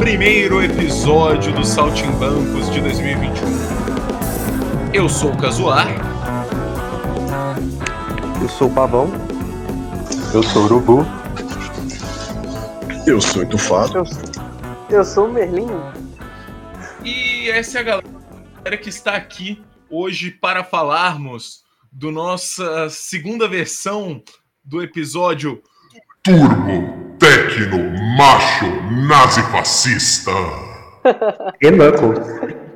Primeiro episódio do Saltimbancos de 2021. Eu sou o Casuar. Eu sou o Pavão. Eu sou o Urubu. Eu sou o Etufado. Eu, eu sou o Merlin. E essa é a galera que está aqui hoje para falarmos do nossa segunda versão do episódio Turbo Tecno Macho Nazi Fascista. e Knuckles.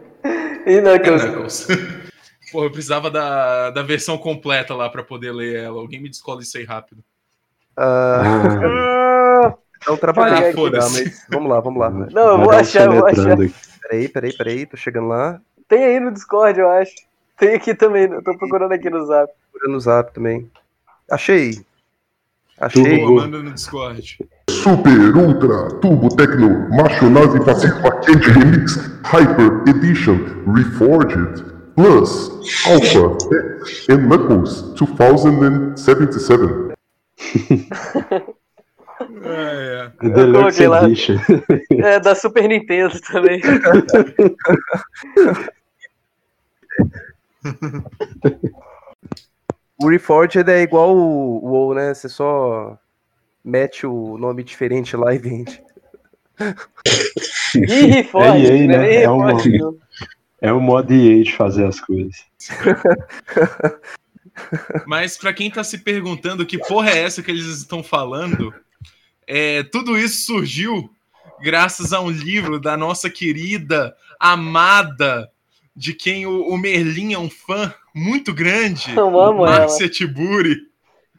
E Knuckles. E Knuckles. Porra, eu precisava da, da versão completa lá para poder ler ela. Alguém me descola isso aí rápido. Uh... Então trabalhar aqui, tá, mas vamos lá, vamos lá. Não, eu vou achar, eu vou achar. Peraí, peraí, peraí, tô chegando lá. Tem aí no Discord, eu acho. Tem aqui também, eu tô procurando aqui no Zap. Procurando no Zap também. Achei. Achei. Turbo. Manda no Discord. Super, Ultra, Turbo Tecno, Macho Nazi Fascismo Quente Remix, Hyper Edition, Reforged, Plus, Alpha, X, and Knuckles 2077. é, é. Deluxe Edition. É, da Super Nintendo também. O Reforged é igual o WoW, né? Você só mete o nome diferente lá e vende. Reforged, é EA, né? É, uma, é o modo EA de fazer as coisas. Mas para quem tá se perguntando que porra é essa que eles estão falando, é, tudo isso surgiu graças a um livro da nossa querida, amada, de quem o, o Merlin é um fã muito grande, Eu amo Márcia Tiburi.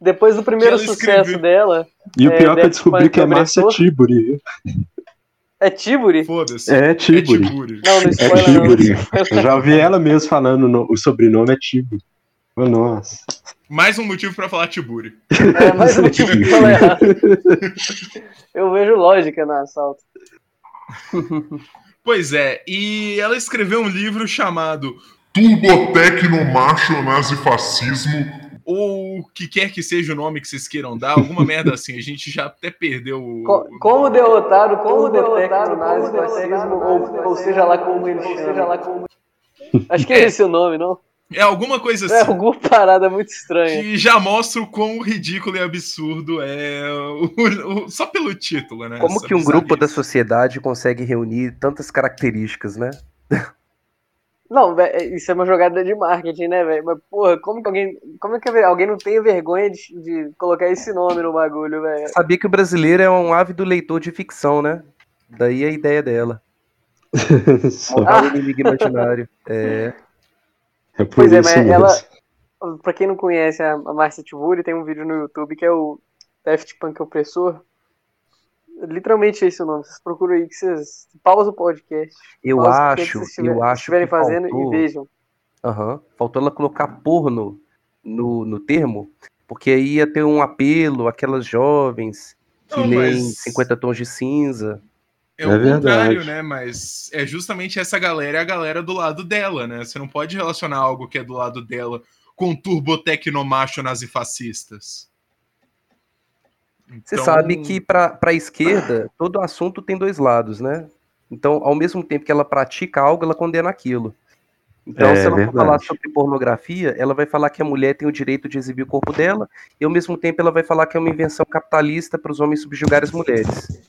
Depois do primeiro sucesso escreveu. dela. E o pior é que eu descobri que é Márcia Tiburi. É Tiburi? Foda-se. É Tiburi. É Tiburi. Não, não É spoiler Tiburi. não. Eu já ouvi ela mesmo falando no- o sobrenome é Tiburi. Oh, nossa. Mais um motivo pra falar Tiburi. É mais um motivo que falar errado. Eu vejo lógica no assalto. Pois é, e ela escreveu um livro chamado Turbotecno Macho Nazifascismo. ou o que quer que seja o nome que vocês queiram dar, alguma merda assim. A gente já até perdeu o. Co- Como derrotar o como derrotar o nazifascismo, ou, ou seja lá como ele chama. Acho que é esse o nome, não? É alguma coisa É assim. alguma parada muito estranha. Que já mostra o quão ridículo e absurdo é o- o- só pelo título, né? Como Essa que um grupo da sociedade consegue reunir tantas características, né? Não, vé, isso é uma jogada de marketing, né, velho? Mas, porra, como que alguém. Como é que alguém não tem vergonha de, de colocar esse nome no bagulho, velho? Sabia que o brasileiro é um ávido leitor de ficção, né? Daí a ideia dela. Só- Montar um inimigo imaginário. É. é por Pois é, isso mas mesmo. ela- Pra quem não conhece a, Marcia Tiburi, tem um vídeo no YouTube que é o Daft Punk Opressor. Literalmente esse é o nome. Vocês procuram aí que vocês. Pausa o podcast. Eu acho, eu acho estiverem fazendo faltou, e vejam. Aham. faltou ela colocar porno no, no termo, porque aí ia ter um apelo àquelas jovens que Não, leem mas- 50 tons de cinza. É o É contrário, verdade. né? Mas é justamente essa galera, é a galera do lado dela, né? Você não pode relacionar algo que é do lado dela com turbotecnomacho nazifascistas. Você Então, sabe que para a esquerda, todo assunto tem dois lados, né? Então, ao mesmo tempo que ela pratica algo, ela condena aquilo. Então, É se ela for falar sobre pornografia, ela vai falar que a mulher tem o direito de exibir o corpo dela, e ao mesmo tempo ela vai falar que é uma invenção capitalista para os homens subjugarem as mulheres.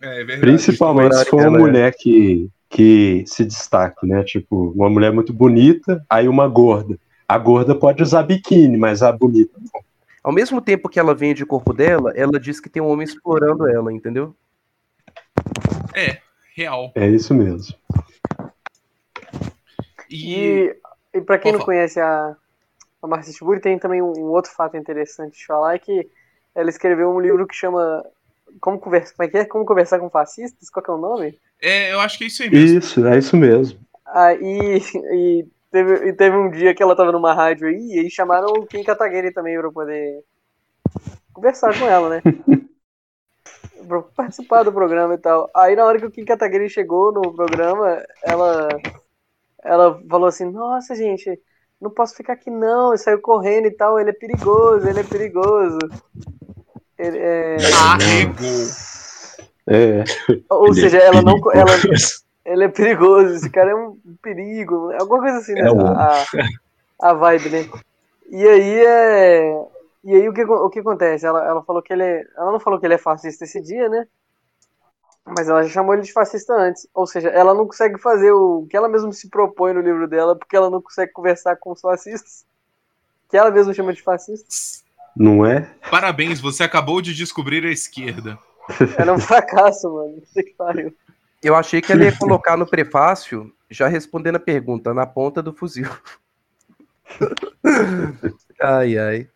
É verdade. Principalmente se for uma é- mulher que, que se destaque, né? Tipo, uma mulher muito bonita, aí uma gorda. A gorda pode usar biquíni, mas a bonita. não. Ao mesmo tempo que ela vende o corpo dela, ela diz que tem um homem explorando ela, entendeu? É, real. É isso mesmo. E, E, e pra quem Pode não conhece a, a Marcia Tiburi, tem também um, um outro fato interessante de falar, é que ela escreveu um livro que chama Como Conversar, como é que é? Como Conversar com Fascistas? Qual que é o nome? é, eu acho que é isso aí mesmo. Isso, é isso mesmo. Aí e teve, e teve um dia que ela tava numa rádio aí, e aí chamaram o Kim Kataguiri também pra poder conversar com ela, né? pra participar do programa e tal. Aí na hora que o Kim Kataguiri chegou no programa, ela ela falou assim, nossa gente, não posso ficar aqui não, e saiu correndo e tal, ele é perigoso, ele é perigoso. Ele é... Arregou. É, Ou é seja, ela não. Ela, ele é perigoso, esse cara é um perigo, alguma coisa assim, né? É um- a, a vibe, né? E aí é. E aí o que, o que acontece? Ela, ela falou que ele é. Ela não falou que ele é fascista esse dia, né? Mas ela já chamou ele de fascista antes. Ou seja, ela não consegue fazer o que ela mesma se propõe no livro dela, porque ela não consegue conversar com os fascistas. Que ela mesma chama de fascistas. Não é? Parabéns, você acabou de descobrir a esquerda. Era um fracasso, mano. Puta que pariu. Eu achei que ela ia colocar no prefácio, já respondendo a pergunta, na ponta do fuzil. ai, ai.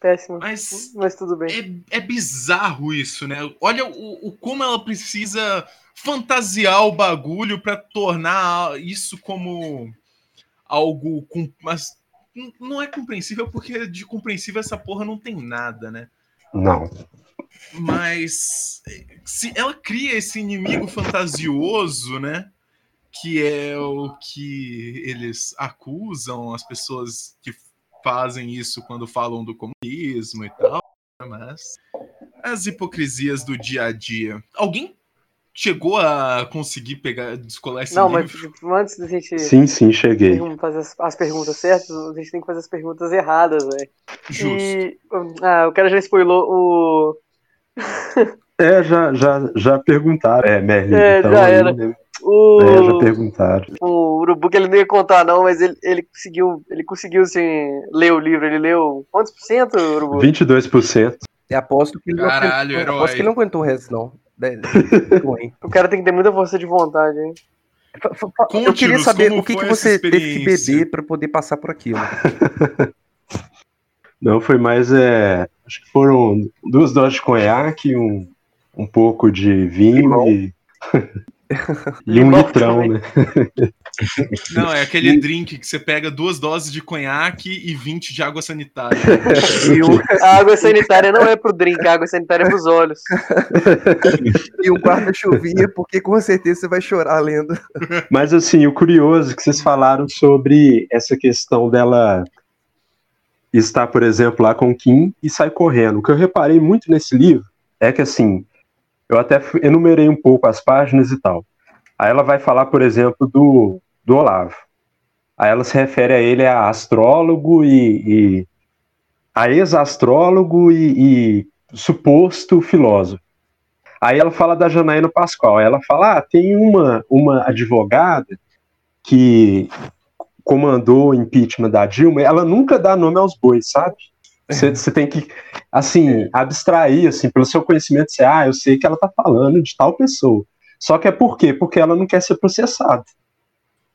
Péssimo. Mas Mas tudo bem. é, é bizarro isso, né? Olha o, o como ela precisa fantasiar o bagulho pra tornar isso como algo com, mas não é compreensível porque de compreensível essa porra não tem nada, né? Não. Mas se ela cria esse inimigo fantasioso, né? Que é o que eles acusam as pessoas que fazem isso quando falam do comunismo e tal. Mas as hipocrisias do dia a dia. Alguém chegou a conseguir pegar, descolar esse Não, mas livro? tipo, antes da gente Sim, sim, cheguei. fazer as, as perguntas certas, a gente tem que fazer as perguntas erradas, velho. Justo. E. Ah, o cara já spoilou o. É, já, já, já perguntaram. É, Merlin. É, então, já aí, era. né? O, É, já perguntaram. o Urubu que ele não ia contar, não, mas ele, ele conseguiu. Ele conseguiu assim, ler o livro. Ele leu. Quantos por cento, Urubu? 22%. Eu aposto que ele não Caralho, aguentou, herói. aposto que ele não aguentou o resto, não. Ruim. O cara tem que ter muita força de vontade, hein? Eu queria saber o que, que você teve que beber para poder passar por aquilo. Não, foi mais. É, acho que foram duas doses de conhaque, um, um pouco de vinho e, e um Limão litrão, também. né? Não, é aquele drink que você pega duas doses de conhaque e 20 de água sanitária. E um, A água sanitária não é pro drink, a água sanitáária é pros olhos. e um guarda-chuvinha, porque com certeza você vai chorar lendo. Mas assim, o curioso é que vocês falaram sobre essa questão dela estar, por exemplo, lá com o Kim e sai correndo. O que eu reparei muito nesse livro é que assim, eu até enumerei um pouco as páginas e tal. Aí ela vai falar, por exemplo, do, do Olavo. Aí ela se refere a ele a astrólogo e, e a ex-astrólogo e, e suposto filósofo. Aí ela fala da Janaína Pascoal. Ela fala: ah, tem uma, uma advogada que comandou o impeachment da Dilma. Ela nunca dá nome aos bois, sabe? Você tem que, assim, abstrair, assim, pelo seu conhecimento, você, ah, eu sei que ela tá falando de tal pessoa. Só que é por quê? Porque ela não quer ser processada.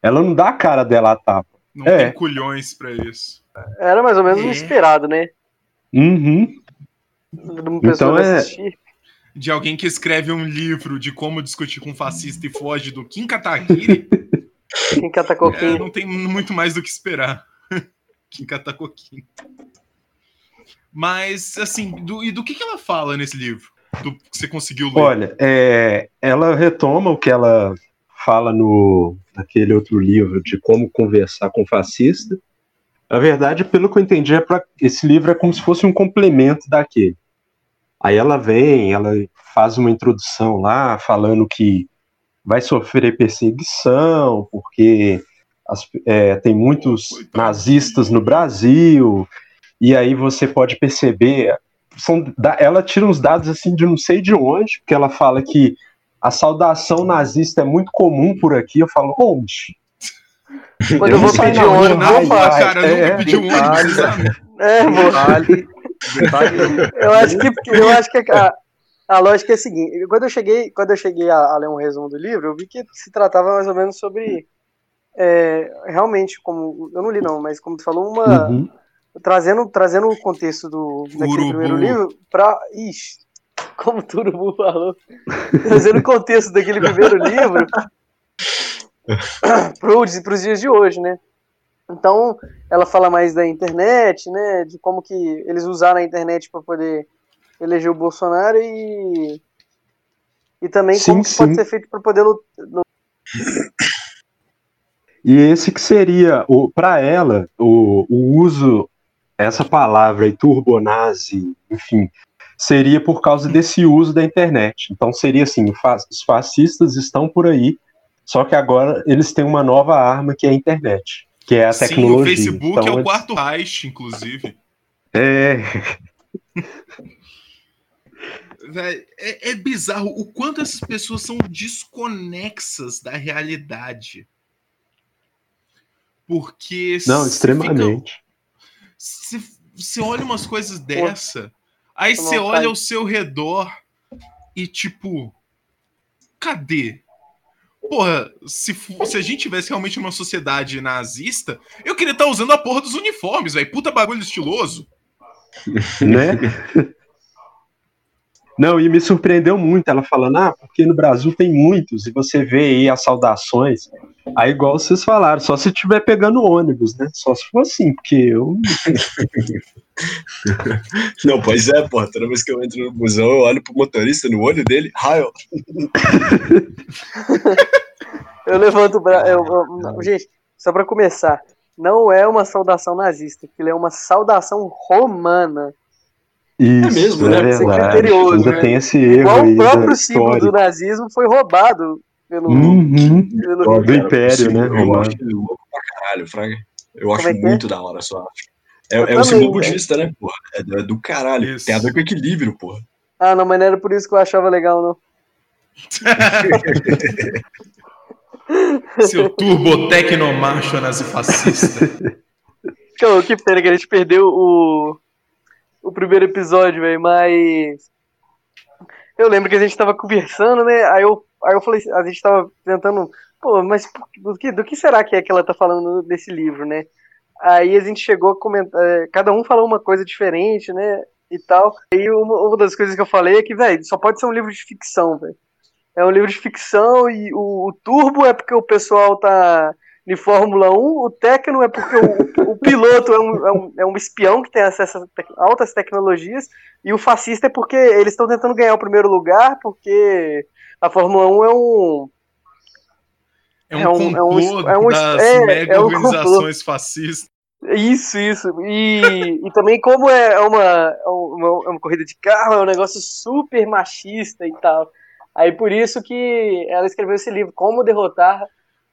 Ela não dá a cara dela a tapa. Não É. tem culhões pra isso. Era mais ou menos É. esperado, né? Uhum. Então é- assistir. De alguém que escreve um livro de como discutir com um fascista e foge do Kim Kataguiri, Quem cata é, não tem muito mais do que esperar. Kim Katakoquinho. Mas, assim, do- e do que, que ela fala nesse livro? Do que você conseguiu ler? Olha, é, ela retoma o que ela fala no naquele outro livro de como conversar com fascista. Na verdade, pelo que eu entendi, é pra, esse livro é como se fosse um complemento daquele. Aí ela vem, ela faz uma introdução lá, falando que vai sofrer perseguição, porque as- é, tem muitos nazistas no Brasil, e aí você pode perceber são, ela tira uns dados assim de não sei de onde, porque ela fala que a saudação nazista é muito comum por aqui. Eu falo, onde? Quando eu vou pedir rua, ônibus, eu ai, cara, é, nunca pedi um ônibus? É, vou. Detalhe, detalhe, Eu acho que, eu acho que a, a lógica é a seguinte. Quando eu cheguei, quando eu cheguei a, a ler um resumo do livro, eu vi que se tratava mais ou menos sobre. é, realmente, como. Eu não li, não, mas como tu falou, uma. Uhum. Trazendo, trazendo o contexto do, daquele Urubu. primeiro livro pra. Como o Turubu falou. trazendo o contexto daquele primeiro livro para os dias de hoje, né? Então, ela fala mais da internet, né? De como que eles usaram a internet para poder eleger o Bolsonaro e e também Sim, como que pode ser feito para poder lut- E esse que seria, para ela, o, o uso, essa palavra aí, turbonazi, enfim, seria por causa desse uso da internet. Então seria assim, os fascistas estão por aí, só que agora eles têm uma nova arma que é a internet, que é a Sim, o tecnologia. Facebook Então, é o eles- quarto Reich, inclusive. É, Véi, é, é bizarro o quanto essas pessoas são desconexas da realidade. Porque. não, se extremamente. fica- se você olha umas coisas dessa, aí você olha ao seu redor e tipo, cadê? Porra, se, se a gente tivesse realmente uma sociedade nazista, eu queria estar usando a porra dos uniformes, velho. Puta bagulho estiloso. né? Não, e me surpreendeu muito ela falando, ah, porque no Brasil tem muitos, e você vê aí as saudações. Aí, igual vocês falaram, só se estiver pegando ônibus, né? Só se for assim, porque eu. Não, pois é, porra. Toda vez que eu entro no busão, eu olho pro motorista no olho dele. Raio. Eu levanto o braço. eu- Gente, só para começar, não é uma saudação nazista, aquilo é uma saudação romana. Isso, mesmo, né? É Isso é verdade. criterioso, Ainda né? tem esse erro Igual aí o próprio da símbolo do nazismo foi roubado pelo. Uhum. pelo- Do Império, né, Eu romano. acho louco pra caralho, Fraga. Eu acho é é? muito da hora, só acho. É, Eu é o símbolo velho. budista, né, porra? É do, é do caralho. Isso. Tem a ver com equilíbrio, porra. Ah, não, mas não era por isso que eu achava legal, não. Seu turbo tecnomacho nazifascista. Pô, que pena que a gente perdeu o, o primeiro episódio, velho, mas. Eu lembro que a gente tava conversando, né? Aí eu, aí eu falei, a gente tava tentando. Pô, mas do que, do que será que é que ela tá falando nesse livro, né? Aí a gente chegou a comentar. é, Cada um falou uma coisa diferente, né? e tal. E uma, uma das coisas que eu falei é que, velho, só pode ser um livro de ficção, velho. É um livro de ficção e o, o Turbo é porque o pessoal tá de Fórmula 1, o Tecno é porque o, o piloto é um, é, um, é um espião que tem acesso a tec- altas tecnologias, e o fascista é porque eles estão tentando ganhar o primeiro lugar, porque a Fórmula 1 é um. É um, É um- é um- é um- das é- mega é um organizações fascistas. Isso, isso. E, e também, como é uma, é uma, é uma corrida de carro, é um negócio super machista e tal. Aí por isso que ela escreveu esse livro, Como Derrotar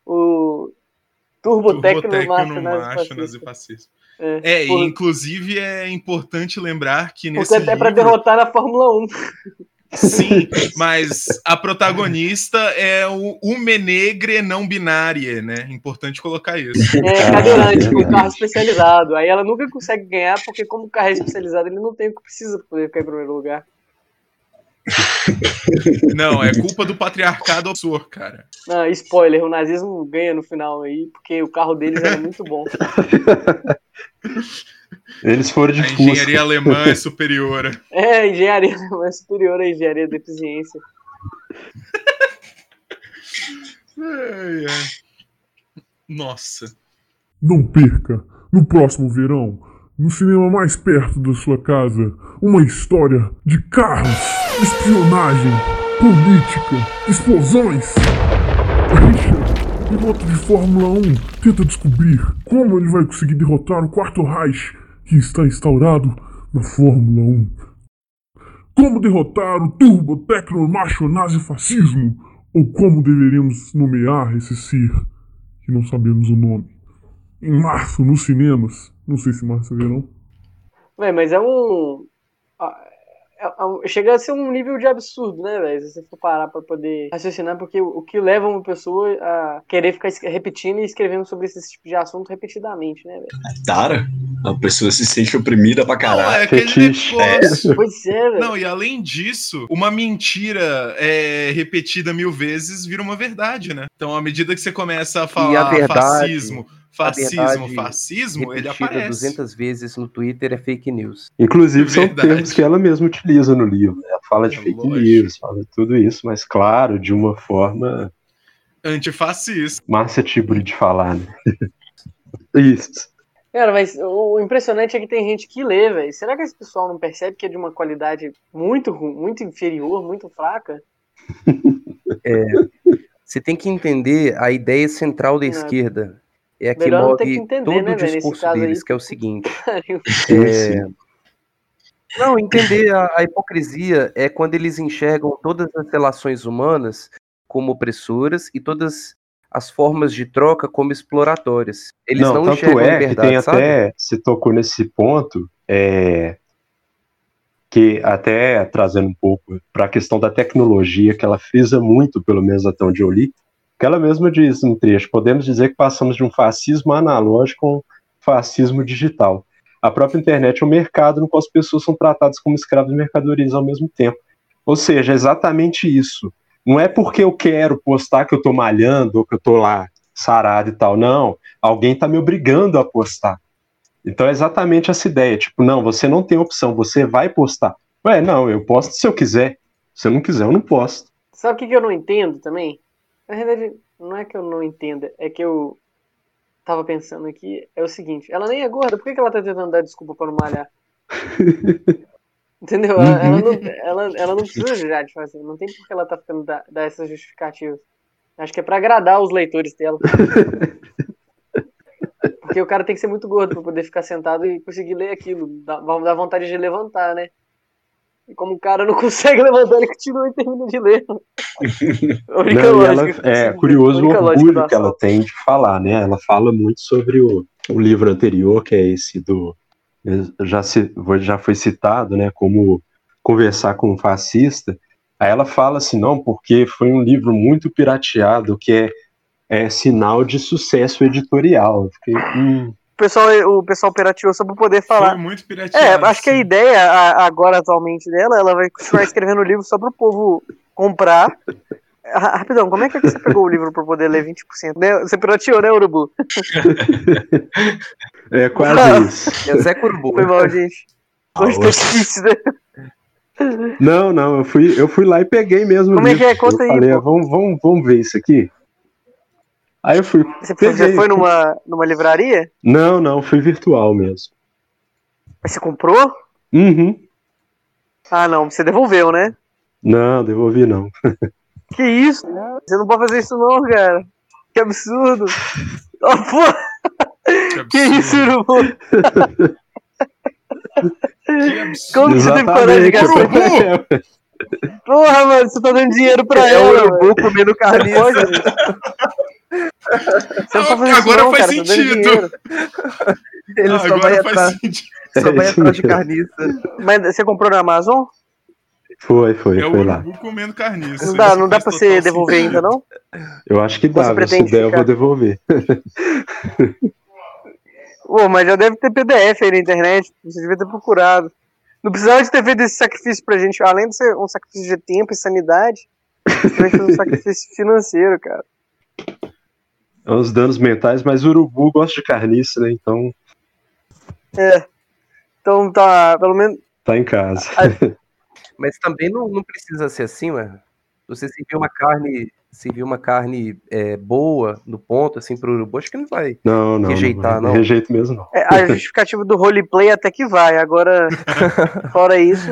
o Turbotecno Turbotecno Macho nazifascista. É, É, por- e inclusive é importante lembrar que nesse porque até livro... derrotar na Fórmula 1. Sim, mas a protagonista é o Ume Negre não binária, né? Importante colocar isso. É Ah, cadeirante, com carro especializado. Aí ela nunca consegue ganhar, porque como o carro é especializado, ele não tem o que precisa pra poder ficar em primeiro lugar. Não, é culpa do patriarcado opressor, cara. Não, spoiler, o nazismo ganha no final aí, porque o carro deles era muito bom. Eles foram de A Fusca. engenharia alemã é superior. É, a engenharia é superior à engenharia da eficiência. Ai, ai. Nossa. Não perca, no próximo verão, no cinema mais perto da sua casa, uma história de carros, espionagem, política, explosões. Richard, piloto de Fórmula 1, tenta descobrir como ele vai conseguir derrotar o Quarto Reich que está instaurado na Fórmula 1. Como derrotar o turbo tecno macho nazi fascismo? Ou como deveríamos nomear esse ser que não sabemos o nome? Em março, nos cinemas. Não sei se março é verão. Véi, mas é um. É- é Chega a ser um nível de absurdo, né, velho? Se você for parar pra poder raciocinar, porque o que leva uma pessoa a querer ficar repetindo e escrevendo sobre esse tipo de assunto repetidamente, né, velho? Tara, a pessoa se sente oprimida pra Não, caralho. é aquele negócio. Pois é, velho. Não, e além disso, uma mentira é, repetida mil vezes vira uma verdade, né? Então, à medida que você começa a falar verdade- fascismo, fascismo, fascismo, ele aparece. 200 vezes no Twitter é fake news. Inclusive, são Verdade. termos que ela mesma utiliza no livro. Ela fala de É fake lógico. news, fala de tudo isso, mas claro, de uma forma Antifascista. Márcia Tiburi de falar, né? Isso. Cara, mas o impressionante é que tem gente que lê, velho. Será que esse pessoal não percebe que é de uma qualidade muito, muito inferior, muito fraca? Você tem que entender a ideia central da É. esquerda. É a que Melhor move que entender, todo né, o discurso caso aí. deles, que é o seguinte. É. Não, entender a, a hipocrisia é quando eles enxergam todas as relações humanas como opressoras e todas as formas de troca como exploratórias. Eles não, não, tanto enxergam é que liberdade, tem sabe? até, se tocou nesse ponto, é, que até trazendo um pouco para a questão da tecnologia, que ela frisa muito, pelo menos até onde eu li, que ela mesma diz no trecho, podemos dizer que passamos de um fascismo analógico a um fascismo digital. A própria internet é um mercado no qual as pessoas são tratadas como escravos e mercadorias ao mesmo tempo. Ou seja, é exatamente isso. Não é porque eu quero postar que eu tô malhando ou que eu tô lá sarado e tal. Não. Alguém tá me obrigando a postar. Então é exatamente essa ideia. Tipo, não, você não tem opção, você vai postar. Ué, não, eu posto se eu quiser. Se eu não quiser, eu não posto. Sabe o que eu não entendo também? Na verdade, não é que eu não entenda, é que eu tava pensando aqui, é o seguinte, ela nem é gorda, por que, que ela tá tentando dar desculpa pra não malhar? Entendeu? Ela, ela não, ela, ela não precisa já de fazer, não tem por que ela tá ficando dar, dar essas justificativas. Acho que é pra agradar os leitores dela. Porque o cara tem que ser muito gordo pra poder ficar sentado e conseguir ler aquilo. Dá, dá vontade de levantar, né? E como o cara não consegue levantar, ele continua e termina de ler. Não, ela, é curioso o orgulho que ela tem de falar, né? Ela fala muito sobre o, o livro anterior, que é esse do. Já, se, já foi citado, né? Como conversar com um fascista. Aí ela fala assim, não, porque foi um livro muito pirateado, que é, é sinal de sucesso editorial. Eu fiquei, hum, O pessoal, o pessoal pirateou só pra poder Foi falar. muito pirateado. É, acho que a ideia a- agora atualmente dela, ela vai continuar escrevendo o livro só pro povo comprar. Ra- Rapidão, como é que você pegou o livro pra poder ler 20%? Né? Você pirateou, né, Urubu? é quase Não. isso. É Zé Curubu. Foi mal, gente. Hoje tá difícil, né? Não, não, eu fui, eu fui lá e peguei mesmo. Como é que é? Conta eu aí, Falei. "Ah, vamos, vamos, vamos ver isso aqui. Aí eu fui. Você peguei. foi numa, numa livraria? Não, não, fui virtual mesmo. Mas você comprou? Uhum. Ah, não, você devolveu, né? Não, devolvi não. Que isso? Você não pode fazer isso não, cara. Que absurdo. Oh, pô, que isso, Urubu? Que absurdo. Como que você teve coragem de gastar Urubu! Porra, mano, você tá dando dinheiro pra É ela. o mano. urubu comendo carniça. Você não isso Agora não, faz cara. Sentido. Ele Ah, só agora vai faz atrás, sentido. só vai atrás de carniça. Mas você comprou na Amazon? Foi, foi, É o foi lá. comendo carniça. Não dá, não dá pra você devolver sentido. ainda, não? Eu acho que dá, se der eu vou devolver. Pô, mas já deve ter PDF aí na internet. Você devia ter procurado. Não precisava de ter feito esse sacrifício pra gente. Além de ser um sacrifício de tempo e sanidade, você também fez um sacrifício financeiro, cara. É uns danos mentais, mas o urubu gosta de carniça, né? Então É. Então tá, pelo menos. tá em casa. Mas também não, não precisa ser assim, ué. Você servir uma carne, servir uma carne é, boa no ponto, assim, pro urubu, acho que não vai. Não, não. Rejeitar, não. Rejeito mesmo, não. é, a justificativa do roleplay até que vai. Agora, fora isso,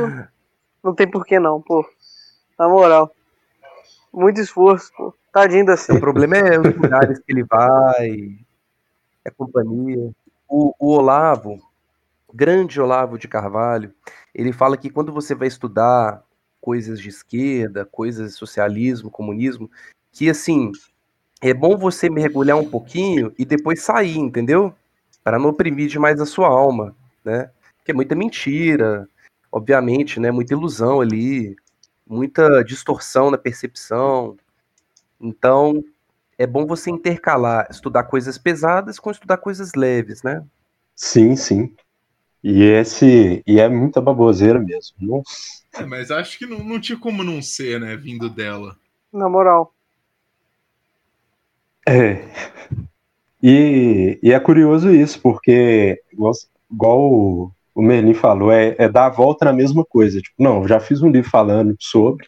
não tem porquê não, pô. Na moral. Muito esforço, pô. Tadinho da O problema é os lugares que ele vai, é companhia. O, o Olavo, grande Olavo de Carvalho, ele fala que quando você vai estudar coisas de esquerda, coisas de socialismo, comunismo, que assim, é bom você mergulhar um pouquinho e depois sair, entendeu? Para não oprimir demais a sua alma, né? Porque é muita mentira, obviamente, né? Muita ilusão ali, muita distorção na percepção. Então, é bom você intercalar, estudar coisas pesadas com estudar coisas leves, né? Sim, sim. E esse. E é muita baboseira mesmo. Nossa. É, mas acho que não, não tinha como não ser, né? Vindo dela. Na moral. É. E, e é curioso isso, porque, igual, igual o, o Merlin falou, é, é dar a volta na mesma coisa. Tipo, não, já fiz um livro falando sobre,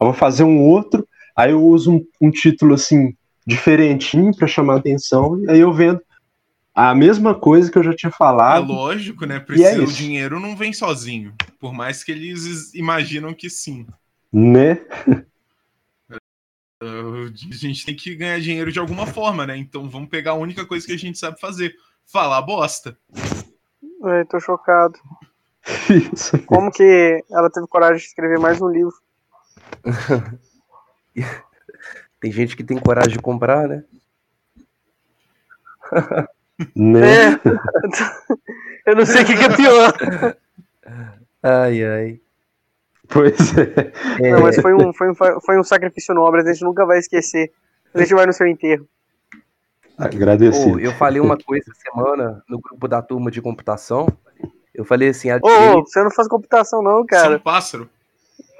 eu vou fazer um outro, aí eu uso um, um título assim, diferentinho para chamar atenção, e aí eu vendo a mesma coisa que eu já tinha É falado. lógico, né? Precisa, o isso. dinheiro não vem sozinho. Por mais que eles imaginam que sim. Né? A gente tem que ganhar dinheiro de alguma forma, né? Então vamos pegar a única coisa que a gente sabe fazer: falar bosta. Ai, tô chocado. Isso. Como que ela teve coragem de escrever mais um livro? Tem gente que tem coragem de comprar, né? Né? É. Eu não sei o que, que é pior. Ai, ai. Pois é. É, Não, mas foi um, foi, um, foi um sacrifício nobre, a gente nunca vai esquecer. A gente vai no seu enterro. Agradecido. Ô, eu falei uma coisa essa semana no grupo da turma de computação. Eu falei assim, Ô, ô, direita- você não faz computação não, Você é um cara. pássaro.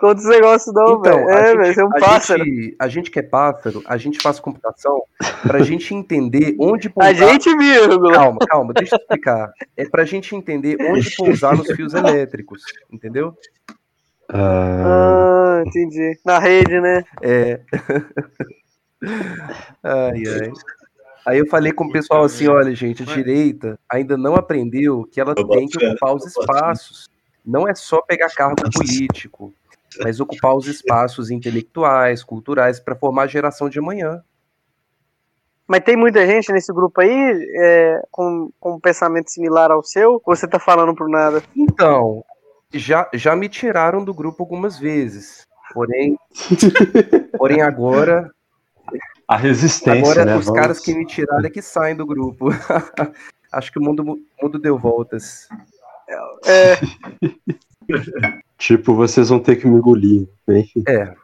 Conta esse negócio não, Então, velho. a É, velho, você é um a pássaro. Gente, a gente que é pássaro, a gente faz computação pra gente entender onde A pousar. gente, vírgula. Calma, calma, deixa eu explicar. É pra gente entender onde pousar nos fios elétricos, entendeu? Ah, Ah, entendi. Na rede, né? É. Ai, ai. Aí eu falei com o pessoal assim, olha, gente, a direita ainda não aprendeu que ela tem que ocupar os espaços. Não é só pegar cargo político, mas ocupar os espaços intelectuais, culturais, para formar a geração de amanhã. Mas tem muita gente nesse grupo aí é, com, com um pensamento similar ao seu? Ou você tá falando por nada? Então, já, já me tiraram do grupo algumas vezes. Porém, porém agora, a resistência, agora né? os Vamos- caras que me tiraram é que saem do grupo. Acho que o mundo, o mundo deu voltas. É, Tipo, vocês vão ter que me engolir. né? É,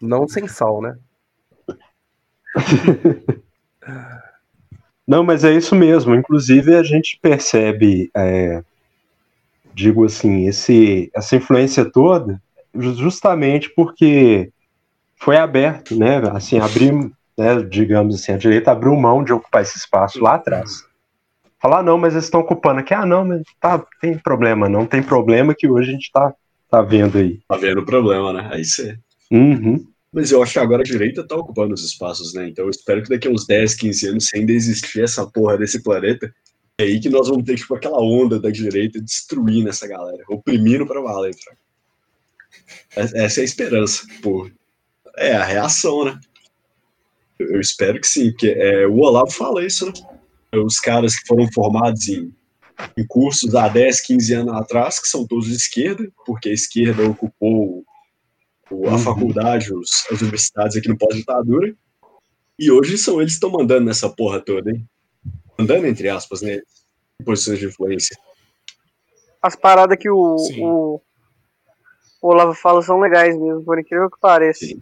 não sem sal, né? Não, mas é isso mesmo. Inclusive, a gente percebe, é, digo assim, esse, essa influência toda, ju- justamente porque foi aberto, né? Assim, abrir, né, digamos assim, a direita abriu mão de ocupar esse espaço lá atrás. falar, ah, não, mas eles estão ocupando aqui. Ah, não, mas tá, tem problema, não tem problema que hoje a gente tá, tá vendo aí. Tá vendo o problema, né? Aí você. Uhum. Mas eu acho que agora a direita tá ocupando os espaços, né? Então eu espero que daqui a uns 10, 15 anos, sem ainda existir essa porra desse planeta, é aí que nós vamos ter, tipo, aquela onda da direita destruindo essa galera, oprimindo pra valer, fraco. Essa é a esperança, pô. É a reação, né? Eu eu espero que sim, porque é, o Olavo fala isso, né? Os caras que foram formados em, em cursos há 10, 15 anos atrás, que são todos de esquerda, porque a esquerda ocupou o- a Uhum. faculdade, os- as universidades aqui no pós-ditadura, e hoje são eles que estão mandando nessa porra toda, hein? Mandando, entre aspas, né? Em posições de influência. As paradas que o, o, o Olavo fala são legais mesmo, por incrível que pareça. Sim.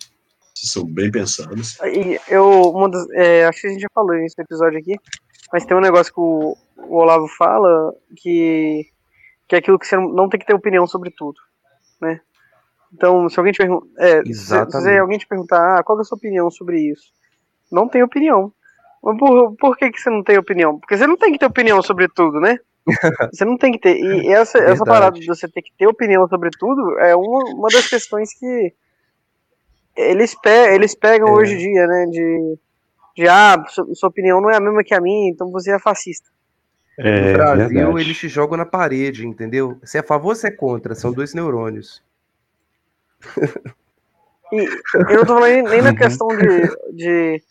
São bem pensados. E eu, uma das- é, acho que a gente já falou nesse episódio aqui, mas tem um negócio que o, o Olavo fala que, que é aquilo que você não, tem que ter opinião sobre tudo, né? Então, se alguém te perguntar, é, se, se alguém te perguntar, ah, qual é a sua opinião sobre isso? Não tem opinião. Por, por que, que você não tem opinião? Porque você não tem que ter opinião sobre tudo, né? Você não tem que ter. E essa, essa parada de você ter que ter opinião sobre tudo é uma, uma das questões que eles, pe eles pegam É. hoje em dia, né? De, de ah, sua, sua opinião não é a mesma que a minha, então você é fascista. É, No Brasil, verdade. eles te jogam na parede, entendeu? Se é a favor ou se é contra, são dois neurônios. E eu não tô falando nem, nem na Uhum. questão de, de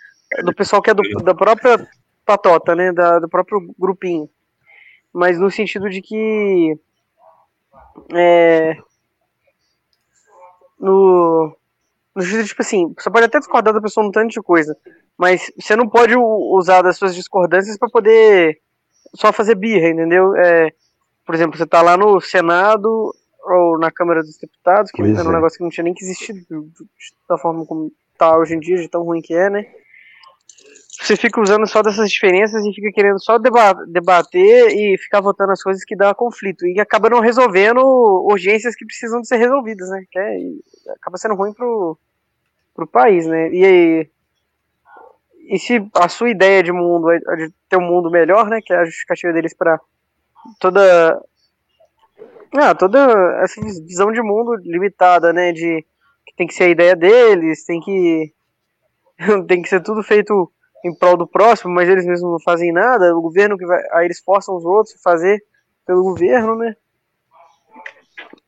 do pessoal que é do, da própria patota, né? Da, do próprio grupinho. Mas no sentido de que é, no, no sentido de, tipo assim, você pode até discordar da pessoa num tanto de coisa, mas você não pode usar das suas discordâncias pra poder só fazer birra, entendeu? É, por exemplo, você tá lá no Senado ou na Câmara dos Deputados, que Pois era um é. negócio que não tinha nem que existir da forma como tá hoje em dia, de tão ruim que é, né? Você fica usando só dessas diferenças e fica querendo só deba- debater e ficar votando as coisas que dá conflito. E acaba não resolvendo urgências que precisam de ser resolvidas, né? Que é, acaba sendo ruim pro, pro país, né? E aí, e se a sua ideia de mundo é de ter um mundo melhor, né? Que é a justificativa deles para toda ah, toda essa visão de mundo limitada, né? De que tem que ser a ideia deles, tem que tem que ser tudo feito em prol do próximo, mas eles mesmos não fazem nada. O governo que vai, aí eles forçam os outros a fazer pelo governo, né?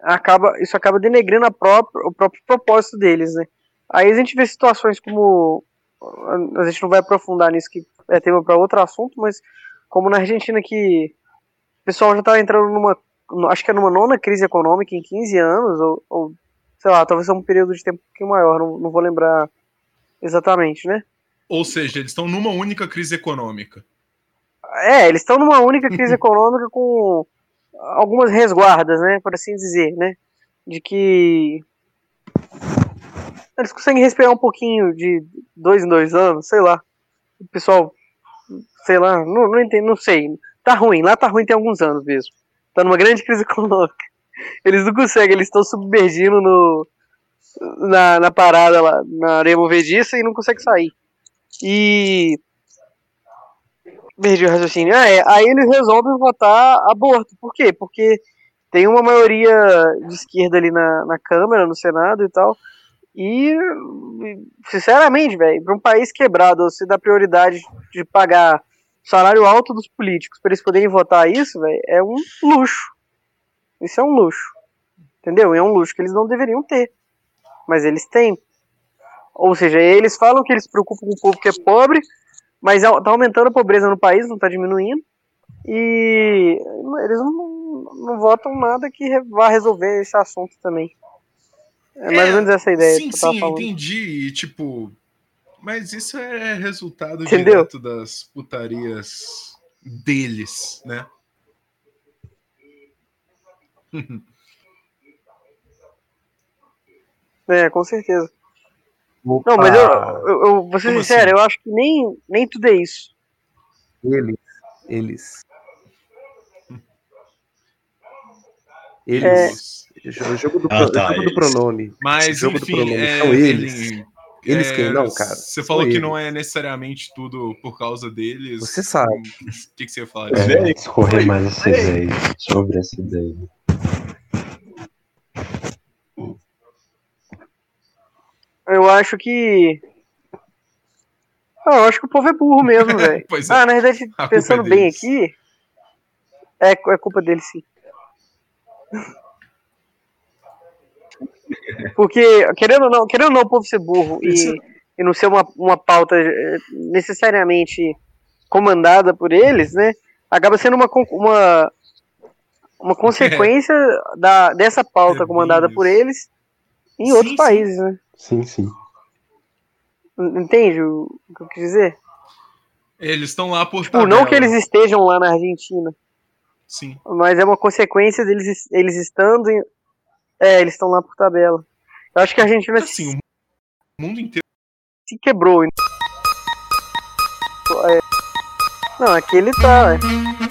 Acaba, isso acaba denegrindo a própria, o próprio propósito deles, né? Aí a gente vê situações como a gente não vai aprofundar nisso que é tema para outro assunto, mas como na Argentina que o pessoal já tá entrando numa acho que é numa nona crise econômica em 15 anos, ou, ou sei lá, talvez é um período de tempo um pouquinho maior, não, não vou lembrar exatamente, né? Ou seja, eles estão numa única crise econômica. É, eles estão numa única crise econômica com algumas resguardas, né, por assim dizer, né? De que eles conseguem respirar um pouquinho de dois em dois anos, sei lá. O pessoal, sei lá, não, não entendo, não sei. Tá ruim, lá tá ruim tem alguns anos mesmo. Tá numa grande crise econômica. Eles não conseguem, eles estão submergindo no, na, na parada lá, na areia movediça e não conseguem sair. E. Perdi o raciocínio. Ah, é, aí eles resolvem votar aborto. Por quê? Porque tem uma maioria de esquerda ali na, na Câmara, no Senado e tal. E, sinceramente, velho, para um país quebrado, você dá prioridade de pagar salário alto dos políticos para eles poderem votar isso, velho, é um luxo. Isso é um luxo. Entendeu? É um luxo que eles não deveriam ter. Mas eles têm. Ou seja, eles falam que eles se preocupam com o povo que é pobre, mas tá aumentando a pobreza no país, não tá diminuindo. E eles não, não votam nada que vá resolver esse assunto também. É mais É, ou menos essa a ideia sim, sim, falando. entendi. E, tipo, mas isso é resultado Entendeu? direto das putarias deles, né? É, com certeza. Opa, Não, mas eu, eu, eu vou ser Como sincero, assim? eu acho que nem, nem tudo é isso. Eles. Eles. É. Eles. O jogo do, Ah, pro- tá, jogo do pronome. Mas, jogo do enfim, pronome é, são eles. ele- Eles É, quem não, cara? Você São falou que eles. não é necessariamente tudo por causa deles. Você sabe. O que, que você ia falar? É, escorrer mais essa ideia sobre essa ideia. Eu acho que. Eu acho que o povo é burro mesmo, velho. É. Ah, na verdade, culpa pensando é bem aqui. É, é culpa dele, sim. Porque, querendo ou não, querendo ou não o povo ser burro Isso- e, e não ser uma, uma pauta eh, necessariamente comandada por eles, né? Acaba sendo uma, uma, uma consequência da, dessa pauta É comandada por eles em Sim, outros sim. países, né? Sim, sim. Entende o o que eu quis dizer? Eles estão lá por Tipo, não que eles estejam lá na Argentina, Sim. mas é uma consequência deles eles estando em... É, eles estão lá por tabela. Eu acho que a Argentina Assim, o mundo inteiro. se quebrou. É. Não, aqui ele tá, é.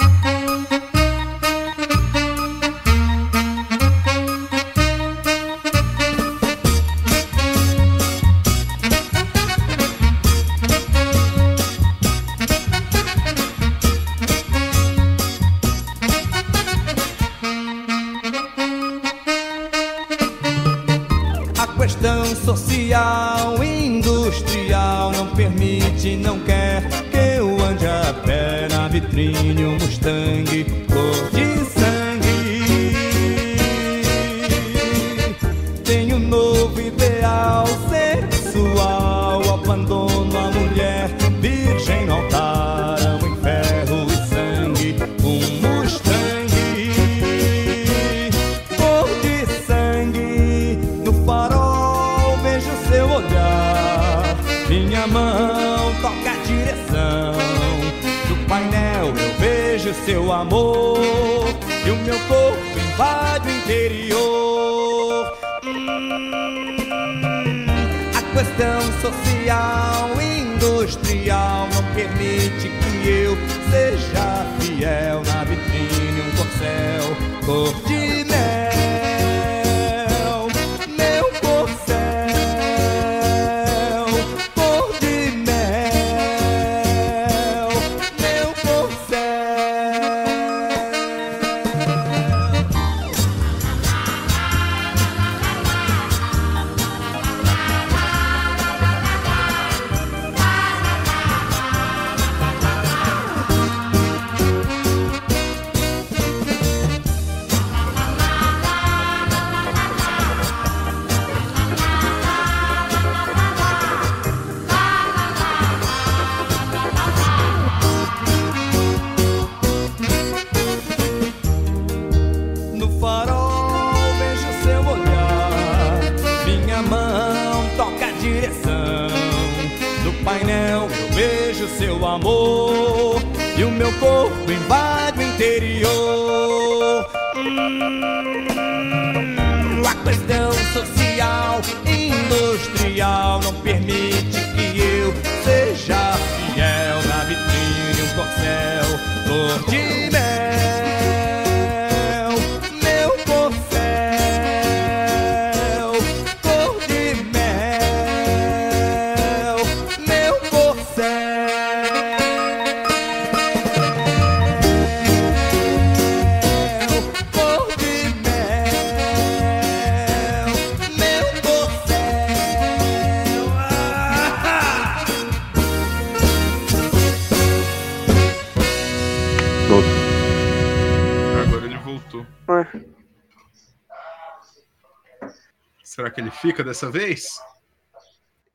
Será que ele fica dessa vez?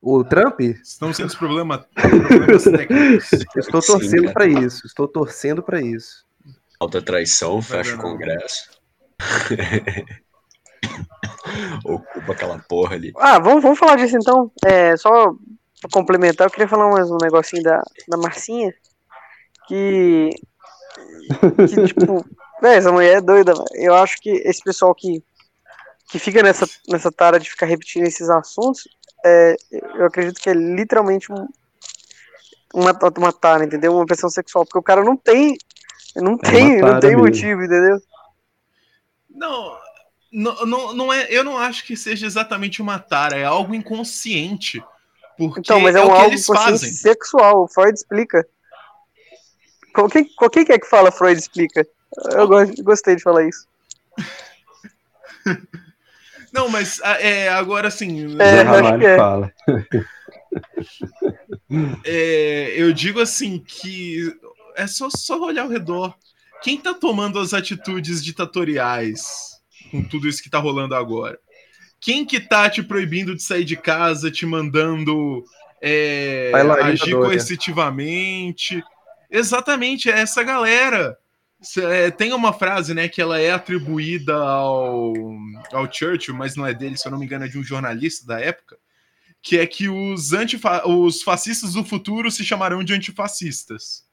O Trump? Estamos tendo problema, problemas técnicos. Estou torcendo cara. pra isso. Estou torcendo pra isso. Alta traição, Vai fecha o. Congresso. Ocupa aquela porra ali. Ah, vamos, vamos falar disso então. É, só pra complementar, eu queria falar mais um negocinho da, da Marcinha. Que. Que, tipo. Véi, essa mulher é doida. Eu acho que esse pessoal que, que fica nessa, nessa tara de ficar repetindo esses assuntos, é, eu acredito que é literalmente um, uma, uma tara, entendeu? Uma pressão sexual. Porque o cara não tem. Não É tem, não tem mesmo. motivo, entendeu? Não, não, não, não é, eu não acho que seja exatamente uma tara, é algo inconsciente. Porque Então, mas é, é um o que algo eles consciente fazem. sexual. Freud explica. Qual que, qual que é que fala Freud explica? Eu gostei de falar isso. Não, mas ah, é, agora assim, É, Ramalho que é. fala. é, eu digo assim que é só, só olhar ao redor. Quem tá tomando as atitudes ditatoriais com tudo isso que tá rolando agora? Quem que tá te proibindo de sair de casa, te mandando é, agir coercitivamente? Exatamente, é essa galera. É, tem uma frase, né, que ela é atribuída ao, ao Churchill, mas não é dele, se eu não me engano, é de um jornalista da época, que é que os, antifa os fascistas do futuro se chamarão de antifascistas.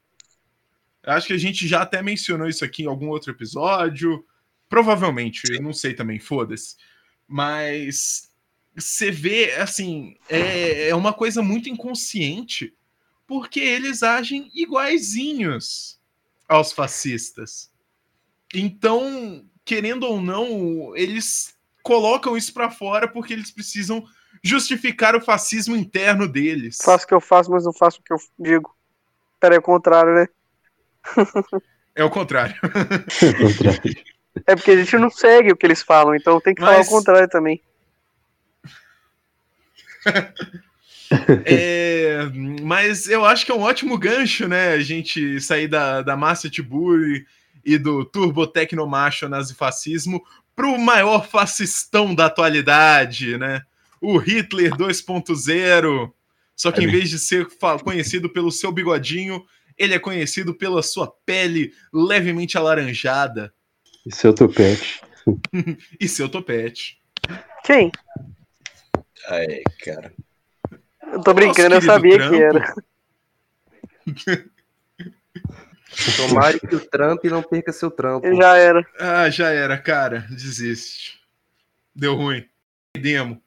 Eu acho que a gente já até mencionou isso aqui em algum outro episódio. Provavelmente, eu não sei também, foda-se. Mas você vê, assim, é, é uma coisa muito inconsciente, porque eles agem iguaizinhos aos fascistas. Então, querendo ou não, eles colocam isso pra fora porque eles precisam justificar o fascismo interno deles. Faço o que eu faço, mas não faço o que eu digo. Pera, é o contrário, né? É o contrário. É porque a gente não segue o que eles falam, então tem que falar Mas- o contrário também. É, mas eu acho que é um ótimo gancho, né? A gente sair da, da Márcia Tiburi e do turbo tecnomacho nazifascismo pro maior fascistão da atualidade, né? O Hitler 2.0. Só que em vez de ser conhecido pelo seu bigodinho, ele é conhecido pela sua pele levemente alaranjada E seu tupete. e seu topete. Quem? Ai, cara. Eu tô brincando, eu sabia querido que era. Trump. Tomara que o Trump não perca seu trampo. Já era. Ah, já era, cara. Desiste. Deu ruim. Demo.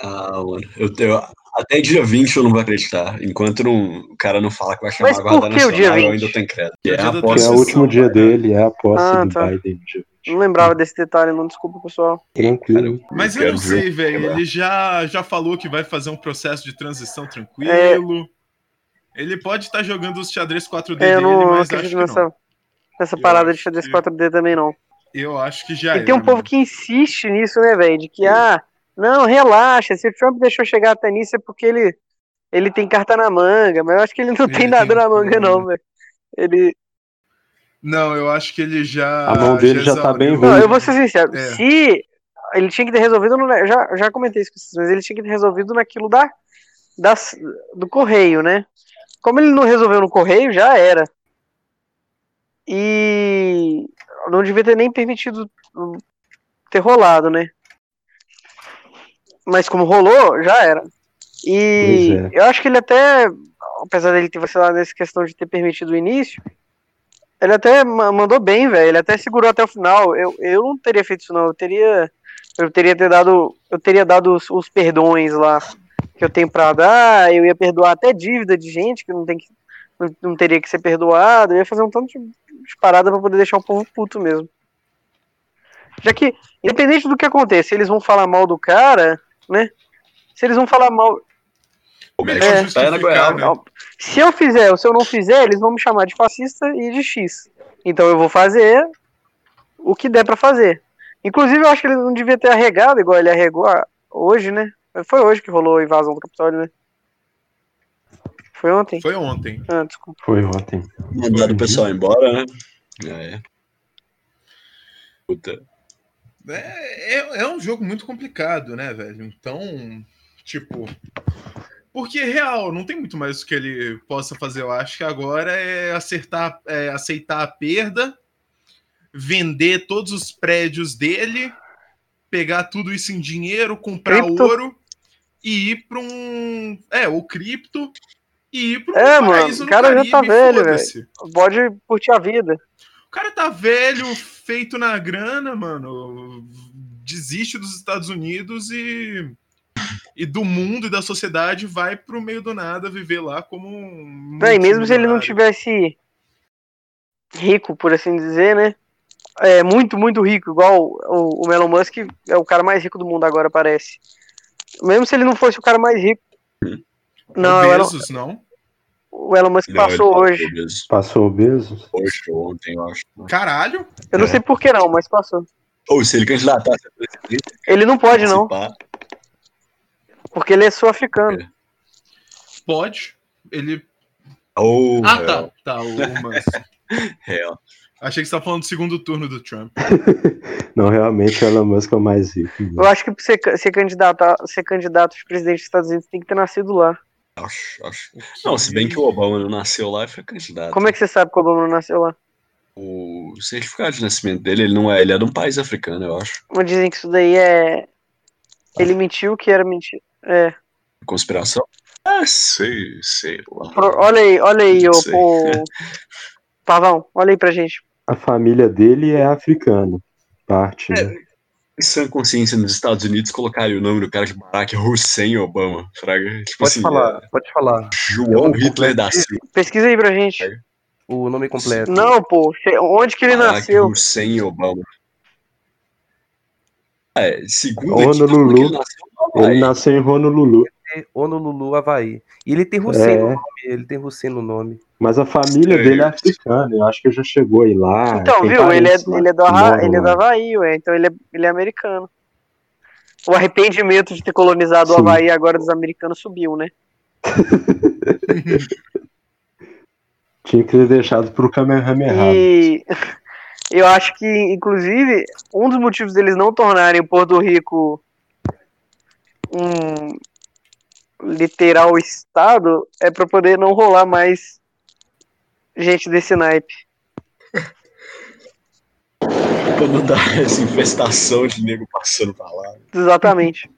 Ah, mano. Eu, eu- até dia 20 eu não vou acreditar. Enquanto não- o cara não fala que vai chamar Mas a Guarda Nacional, eu 20? ainda tenho credo. Que É é a Que é posse o Posse último dia dele, é a posse Ah, do tá. Biden. dia Não lembrava desse detalhe, não. Desculpa, pessoal. Tranquilo. Mas eu não sei, velho. Ele já, já falou que vai fazer um processo de transição tranquilo. Ele pode estar jogando os xadrez 4D É, eu dele, não mas acho acredito que nessa, não. nessa Eu parada de acho xadrez que- 4D também, não. Eu acho que já E era, tem um povo mano. que insiste nisso, né, velho? De que, ah, não, relaxa, se o Trump deixou chegar até nisso é porque ele, ele tem carta na manga, mas eu acho que ele não tem nada na manga, não, manga. velho. Ele. Não, eu acho que ele já. A mão dele já tá bem ruim. Não, eu vou ser sincero, É. se ele tinha que ter resolvido, no, eu já, já comentei isso com vocês, mas ele tinha que ter resolvido naquilo da, das, do correio, né? Como ele não resolveu no correio, já era. E não devia ter nem permitido ter rolado, né? Mas como rolou, já era. E é. eu acho que ele até, apesar dele ter vacilado nessa questão de ter permitido o início, ele até ma- mandou bem, velho. Ele até segurou até o final. Eu, eu não teria feito isso, não. Eu teria. Eu teria ter dado. Eu teria dado os, os perdões lá que eu tenho pra dar. Eu ia perdoar até dívida de gente que não tem que. Não, não teria que ser perdoado. Eu ia fazer um tanto de, de parada pra poder deixar o povo puto mesmo. Já que, independente do que aconteça, eles vão falar mal do cara, né? Se eles vão falar mal. Melhor É. Tá goiaba. né? Se eu fizer ou se eu não fizer, eles vão me chamar de fascista e de X. Então eu vou fazer o que der pra fazer. Inclusive, eu acho que ele não devia ter arregado igual ele arregou hoje, né? Foi hoje que rolou a invasão do Capitólio, né? Foi ontem? Foi ontem. Ah, desculpa. Foi ontem. Mandaram o pessoal embora, né? É. Puta. É, é, é um jogo muito complicado, né, velho? Então, tipo. Porque, real, não tem muito mais o que ele possa fazer. Eu acho que agora é acertar, é aceitar a perda, vender todos os prédios dele, pegar tudo isso em dinheiro, comprar Cripto. ouro e ir para um. É, o cripto e ir para um É, mano, paraíso o cara já tá Caribe, velho, foda-se. Pode curtir a vida. O cara tá velho, feito na grana, mano. Desiste dos Estados Unidos e, e do mundo e da sociedade, vai pro meio do nada viver lá como um. Não, e mesmo se ele não tivesse rico, por assim dizer, né? É muito, muito rico, igual o, o Elon Musk é o cara mais rico do mundo agora, parece. Mesmo se ele não fosse o cara mais rico, Não, o o Elon, Bezos, não? o Elon Musk Não, passou hoje. Bezos. Passou o Bezos? Hoje ontem, eu acho. Caralho. Eu não É. sei por que não, mas passou. Ou se ele candidatar Ele não pode, não, porque ele é sul-africano. Pode. Ele. Ou Ah, tá. Tá, o real. Achei que você tava falando do segundo turno do Trump. Não, realmente o Elon Musk é o mais rico. Eu acho que pra você ca- ser candidato, a- ser candidato a presidente dos Estados Unidos tem que ter nascido lá. Acho, acho. Não, se bem que o Obama não nasceu lá e foi candidato. Como é que você sabe que o Obama não nasceu lá? O certificado de nascimento dele, ele não é, ele é de um país africano, eu acho. Mas dizem que isso daí é. Ele mentiu que era mentira. É. Conspiração? Ah, sei, sei lá. Pro- Olha aí, olha aí, ô, ô, Pavão, olha aí pra gente. A família dele é africana. Parte, né? Em sã consciência nos Estados Unidos colocaria o nome do cara de Barack Hussein Obama, fraga. Tipo Pode assim, falar, pode falar. é João Eu- Hitler da Silva. Pesquisa aí pra gente. O nome completo. Não, pô, onde que ele Barack nasceu? Hussein Obama. É, segundo Honolulu. ele nasceu Ele nasceu em Honolulu, Honolulu, Havaí. E ele tem Hussein É. no nome. Ele tem Hussein no nome. mas a família dele é africana. Eu acho que já chegou aí lá. Então, viu? Ele é, ele é do Arra- ele é do. Havaí, ué. Então ele é, ele é americano. O arrependimento de ter colonizado o Sim. Havaí agora dos americanos subiu, né? Tinha que ter deixado pro Kamehameha. E eu acho que, inclusive, um dos motivos deles não tornarem Porto Rico um literal estado é pra poder não rolar mais gente desse naipe. Não dar essa infestação de nego passando pra lá. Exatamente.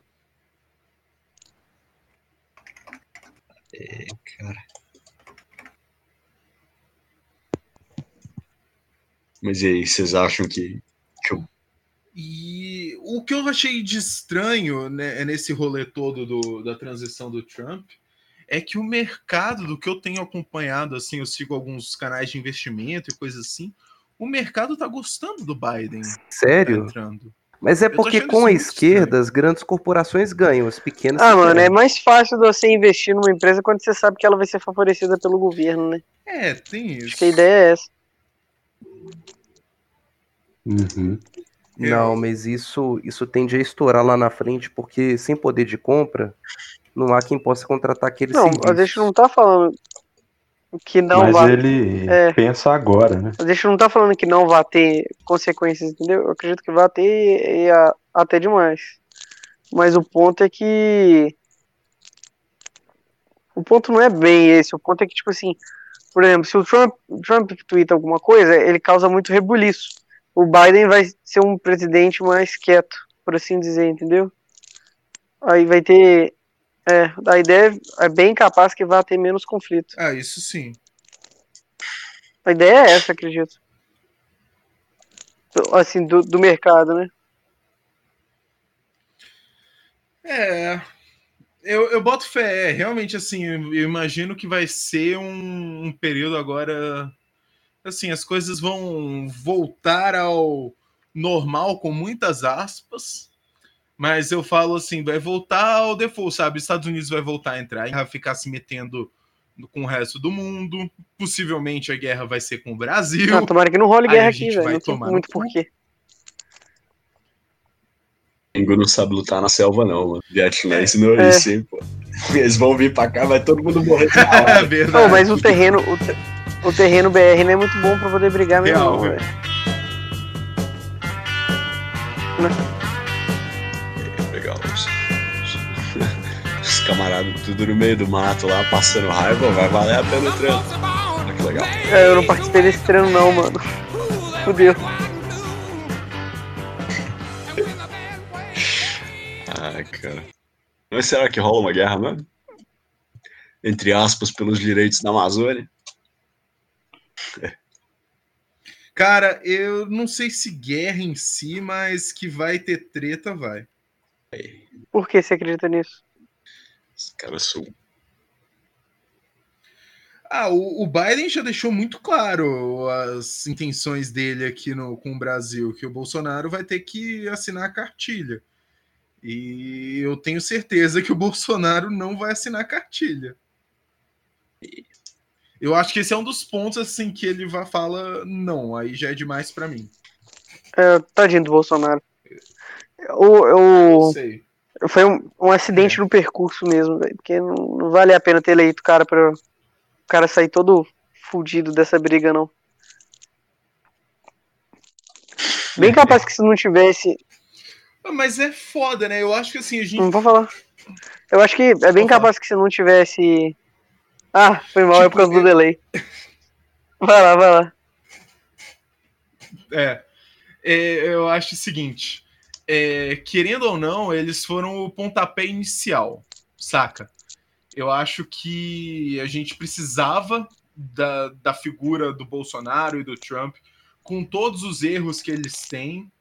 Mas e aí, vocês acham que. E o que eu achei de estranho né, nesse rolê todo do- da transição do Trump é que o mercado, do que eu tenho acompanhado, assim, eu sigo alguns canais de investimento e coisas assim, o mercado tá gostando do Biden tá Sério? entrando. Mas é porque com a esquerda as grandes corporações ganham, as pequenas. Ah, mano, é mais fácil você investir numa empresa quando você sabe que ela vai ser favorecida pelo governo, né? É, tem isso. Acho que a ideia é essa. Uhum. Não, mas isso, isso tende a estourar lá na frente, porque sem poder de compra, não há quem possa contratar aquele Não, serviço. a gente não tá falando que não Mas vai. ele É. pensa agora, né? A gente não tá falando que não vai ter consequências, entendeu? Eu acredito que vai ter e a- até demais. Mas o ponto é que. O ponto não é bem esse. O ponto é que, tipo assim, por exemplo, se o Trump, Trump twitta alguma coisa, ele causa muito rebuliço. O Biden vai ser um presidente mais quieto, por assim dizer, entendeu? Aí vai ter. É, a ideia é bem capaz que vai ter menos conflito. Ah, isso sim. A ideia é essa, acredito. Assim, do, do mercado, né? É. Eu, eu boto fé, é, realmente assim, eu eu imagino que vai ser um, um período agora. Assim, as coisas vão voltar ao normal, com muitas aspas, mas eu falo assim, vai voltar ao default, sabe? Os Estados Unidos vai voltar a entrar, vai ficar se metendo com o resto do mundo. Possivelmente a guerra vai ser com o Brasil. Ah, tomara que não role guerra aqui, velho. Não tem tomar muito porquê. Ringo não sabe lutar na selva, não, mano. Vietnã ensinou É. isso, hein, pô. Eles vão vir pra cá, vai todo mundo morrer. É verdade. Não, mas o terreno, o, te- o terreno BR não é muito bom pra poder brigar mesmo, Real, velho. velho. Legal. Os, camaradas tudo no meio do mato lá, passando raiva, vai valer a pena o treino. Olha que legal. É, eu não participei desse treino, não, mano. Fudeu. Ah, cara. Mas será que rola uma guerra mesmo? Entre aspas, pelos direitos da Amazônia? Cara, eu não sei se guerra em si, mas que vai ter treta, vai. Por que você acredita nisso? Os caras são. Ah, o, o Biden já deixou muito claro as intenções dele aqui no, com o Brasil, que o Bolsonaro vai ter que assinar a cartilha. E eu tenho certeza que o Bolsonaro não vai assinar a cartilha. Eu acho que esse é um dos pontos assim que ele vai fala não, aí já é demais para mim. É, tadinho do Bolsonaro. Eu, eu, Sei. foi um, um acidente no percurso mesmo, velho, porque não, não vale a pena ter eleito o cara pra o cara sair todo fudido dessa briga, não. Bem capaz que se não tivesse. Ah, Mas é foda, né? Eu acho que assim, a gente Não vou falar. Eu acho que é bem capaz que se não tivesse. Ah, foi mal, é Tipo, por causa do é- delay. Vai lá, vai lá. É, é, eu acho o seguinte: é, querendo ou não, eles foram o pontapé inicial, saca? Eu acho que a gente precisava da, da figura do Bolsonaro e do Trump, com todos os erros que eles têm,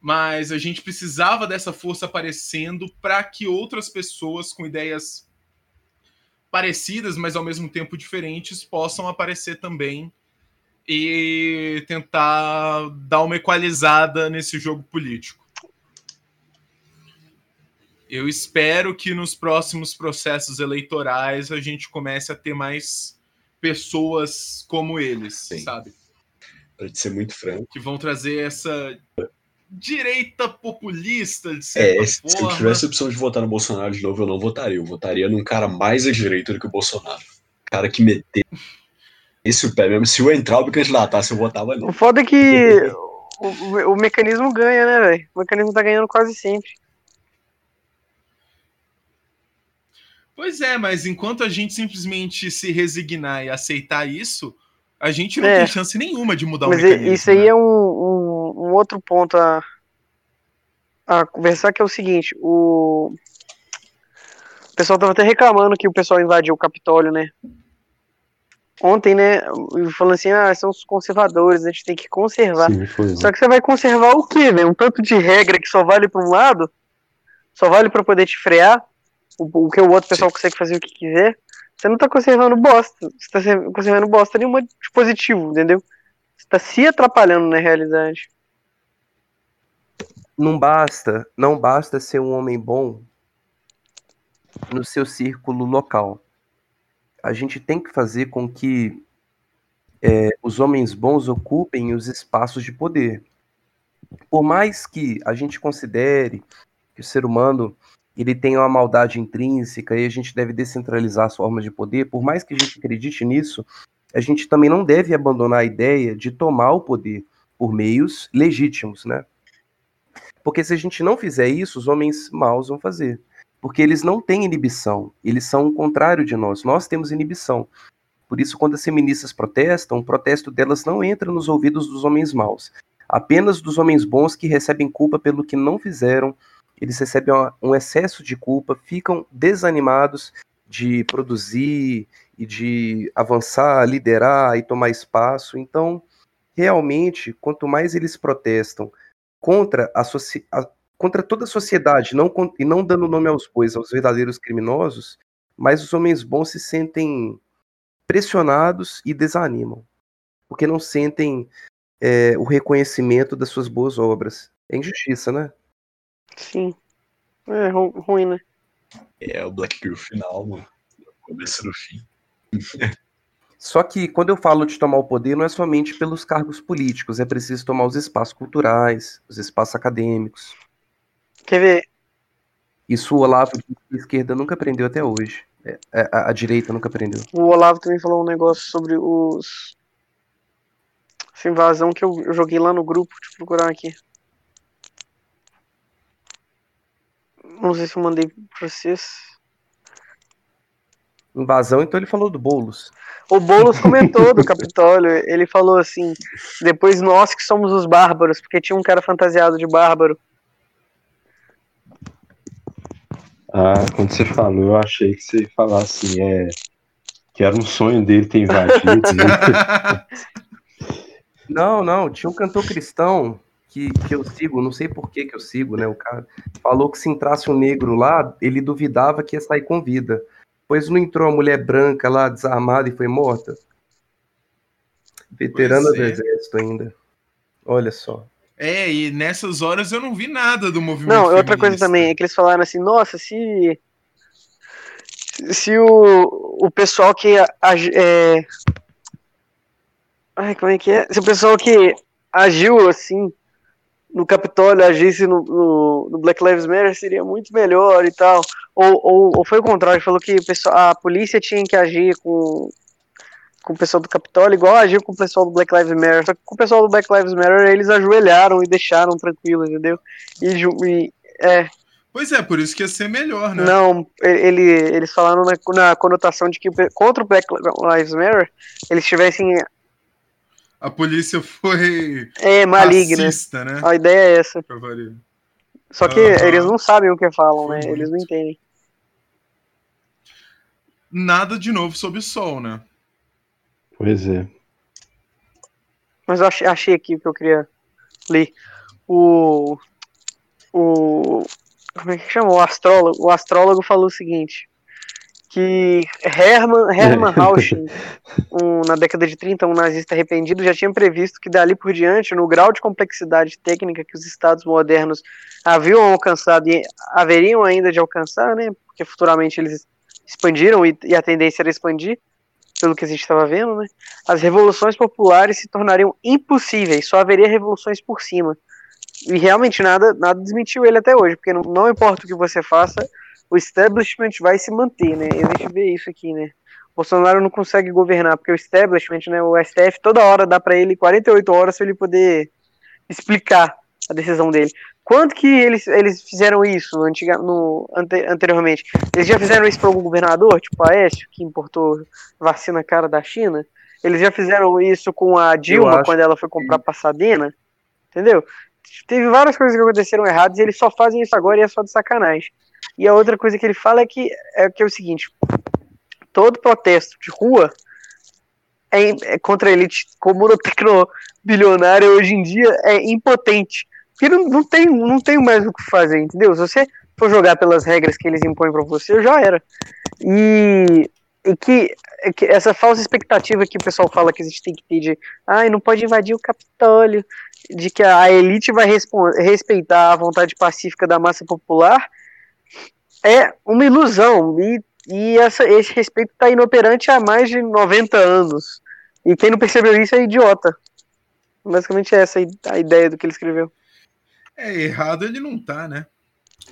mas a gente precisava dessa força aparecendo para que outras pessoas com ideias parecidas, mas ao mesmo tempo diferentes, possam aparecer também e tentar dar uma equalizada nesse jogo político. Eu espero que nos próximos processos eleitorais a gente comece a ter mais pessoas como eles, Sim. sabe? Te ser muito franco. Que vão trazer essa direita populista, de certa É, se eu forma. tivesse a opção de votar no Bolsonaro de novo, eu não votaria. Eu votaria num cara mais à direita do que o Bolsonaro. Cara que meter esse o pé mesmo. Se o entrar me candidatasse, eu votava O nele. foda é que o, o- o mecanismo ganha, né, velho? O mecanismo tá ganhando quase sempre. Pois é, mas enquanto a gente simplesmente se resignar e aceitar isso, a gente não É. tem chance nenhuma de mudar Mas o mecanismo. isso aí né? é um, um, um outro ponto a, a conversar, que é o seguinte, o... o pessoal tava até reclamando que o pessoal invadiu o Capitólio, né? Ontem, né, falando assim, ah, são os conservadores, a gente tem que conservar. Sim, foi. Só que você vai conservar o quê, velho? Um tanto de regra que só vale pra um lado, só vale pra poder te frear, o, o que o outro pessoal consegue fazer o que quiser. Você não tá conservando bosta, você tá se- conservando bosta nenhuma de positivo, entendeu? Você tá se atrapalhando na realidade. Não basta, não basta ser um homem bom no seu círculo local. A gente tem que fazer com que é, os homens bons ocupem os espaços de poder. Por mais que a gente considere que o ser humano ele tem uma maldade intrínseca e a gente deve descentralizar as formas de poder, por mais que a gente acredite nisso, a gente também não deve abandonar a ideia de tomar o poder por meios legítimos, né? Porque se a gente não fizer isso, os homens maus vão fazer. Porque eles não têm inibição, eles são o contrário de nós, nós temos inibição. Por isso, quando as feministas protestam, o protesto delas não entra nos ouvidos dos homens maus, apenas dos homens bons que recebem culpa pelo que não fizeram, eles recebem um excesso de culpa, ficam desanimados de produzir e de avançar, liderar e tomar espaço. Então, realmente, quanto mais eles protestam contra a, a- contra toda a sociedade, não e não dando nome aos bois, aos verdadeiros criminosos, mais os homens bons se sentem pressionados e desanimam, porque não sentem é, o reconhecimento das suas boas obras. É injustiça, né? Sim. É ru- ruim, né? É o Black Pill final, mano. Começo do fim. Só que quando eu falo de tomar o poder, não é somente pelos cargos políticos, é preciso tomar os espaços culturais, os espaços acadêmicos. Quer ver? Isso o Olavo de esquerda nunca aprendeu até hoje. É, a, a direita nunca aprendeu. O Olavo também falou um negócio sobre os. Essa invasão que eu, eu joguei lá no grupo. Deixa eu procurar aqui. Não sei se eu mandei pra vocês. Invasão, então ele falou do Boulos. O Boulos comentou do Capitólio. Ele falou assim: depois nós que somos os bárbaros, porque tinha um cara fantasiado de bárbaro. Ah, quando você falou, eu achei que você ia falar assim, é. Que era um sonho dele ter invadido. né? Não, não, tinha um cantor cristão que, que eu sigo, não sei por que que eu sigo, né? O cara falou que se entrasse um negro lá, ele duvidava que ia sair com vida. Pois não entrou uma mulher branca lá, desarmada e foi morta? Veterana do é. exército ainda. Olha só. É, e nessas horas eu não vi nada do movimento. Não, outra coisa feminista. também é que eles falaram assim, nossa, se se o, o pessoal que agi- é, ai, como é que é? Se o pessoal que agiu assim no Capitólio agisse no, no, no Black Lives Matter seria muito melhor e tal. Ou, ou, ou foi o contrário, falou que a polícia tinha que agir com, com o pessoal do Capitólio igual agiu com o pessoal do Black Lives Matter. Só que com o pessoal do Black Lives Matter eles ajoelharam e deixaram tranquilo, entendeu? E, e é, Pois é, por isso que ia ser melhor, né? não, ele, eles falaram na, na conotação de que contra o Black Lives Matter eles tivessem A polícia foi é, maligna. racista, né? A ideia é essa. Só que eles não sabem o que falam, né? Foi Eles não muito. entendem. Nada de novo sob o sol, né? Pois é. Mas eu achei, achei aqui o que eu queria ler. O. O. Como é que chama? O astrólogo. O astrólogo falou o seguinte. Que Hermann, Hermann Rausching, um, na década de 30, um nazista arrependido, já tinha previsto que dali por diante, no grau de complexidade técnica que os estados modernos haviam alcançado e haveriam ainda de alcançar, né? Porque futuramente eles expandiram e, e a tendência era expandir, pelo que a gente estava vendo, né? As revoluções populares se tornariam impossíveis, só haveria revoluções por cima. E realmente nada, nada desmentiu ele até hoje, porque não, não importa o que você faça, o establishment vai se manter, né? E a gente vê isso aqui, né? O Bolsonaro não consegue governar, porque o establishment, né, o STF, toda hora dá para ele 48 horas para ele poder explicar a decisão dele. Quando que eles, eles fizeram isso antiga, no, ante, anteriormente? Eles já fizeram isso para algum governador, tipo a Aécio, que importou vacina cara da China? Eles já fizeram isso com a Dilma quando ela foi comprar passadena? Entendeu? Teve várias coisas que aconteceram erradas e eles só fazem isso agora e é só de sacanagem. E a outra coisa que ele fala é que é, que é o seguinte: todo protesto de rua é, é contra a elite comuna tecnobilionária hoje em dia é impotente. Porque não, não, tem, não tem mais o que fazer, entendeu? Se você for jogar pelas regras que eles impõem pra você, já era. E, e que, é que essa falsa expectativa que o pessoal fala que a gente tem que ter de ai, não pode invadir o Capitólio, de que a elite vai respeitar a vontade pacífica da massa popular, é uma ilusão. E, e essa, esse respeito está inoperante há mais de 90 anos. E quem não percebeu isso é idiota. Basicamente é essa a ideia do que ele escreveu. É, errado ele não tá, né?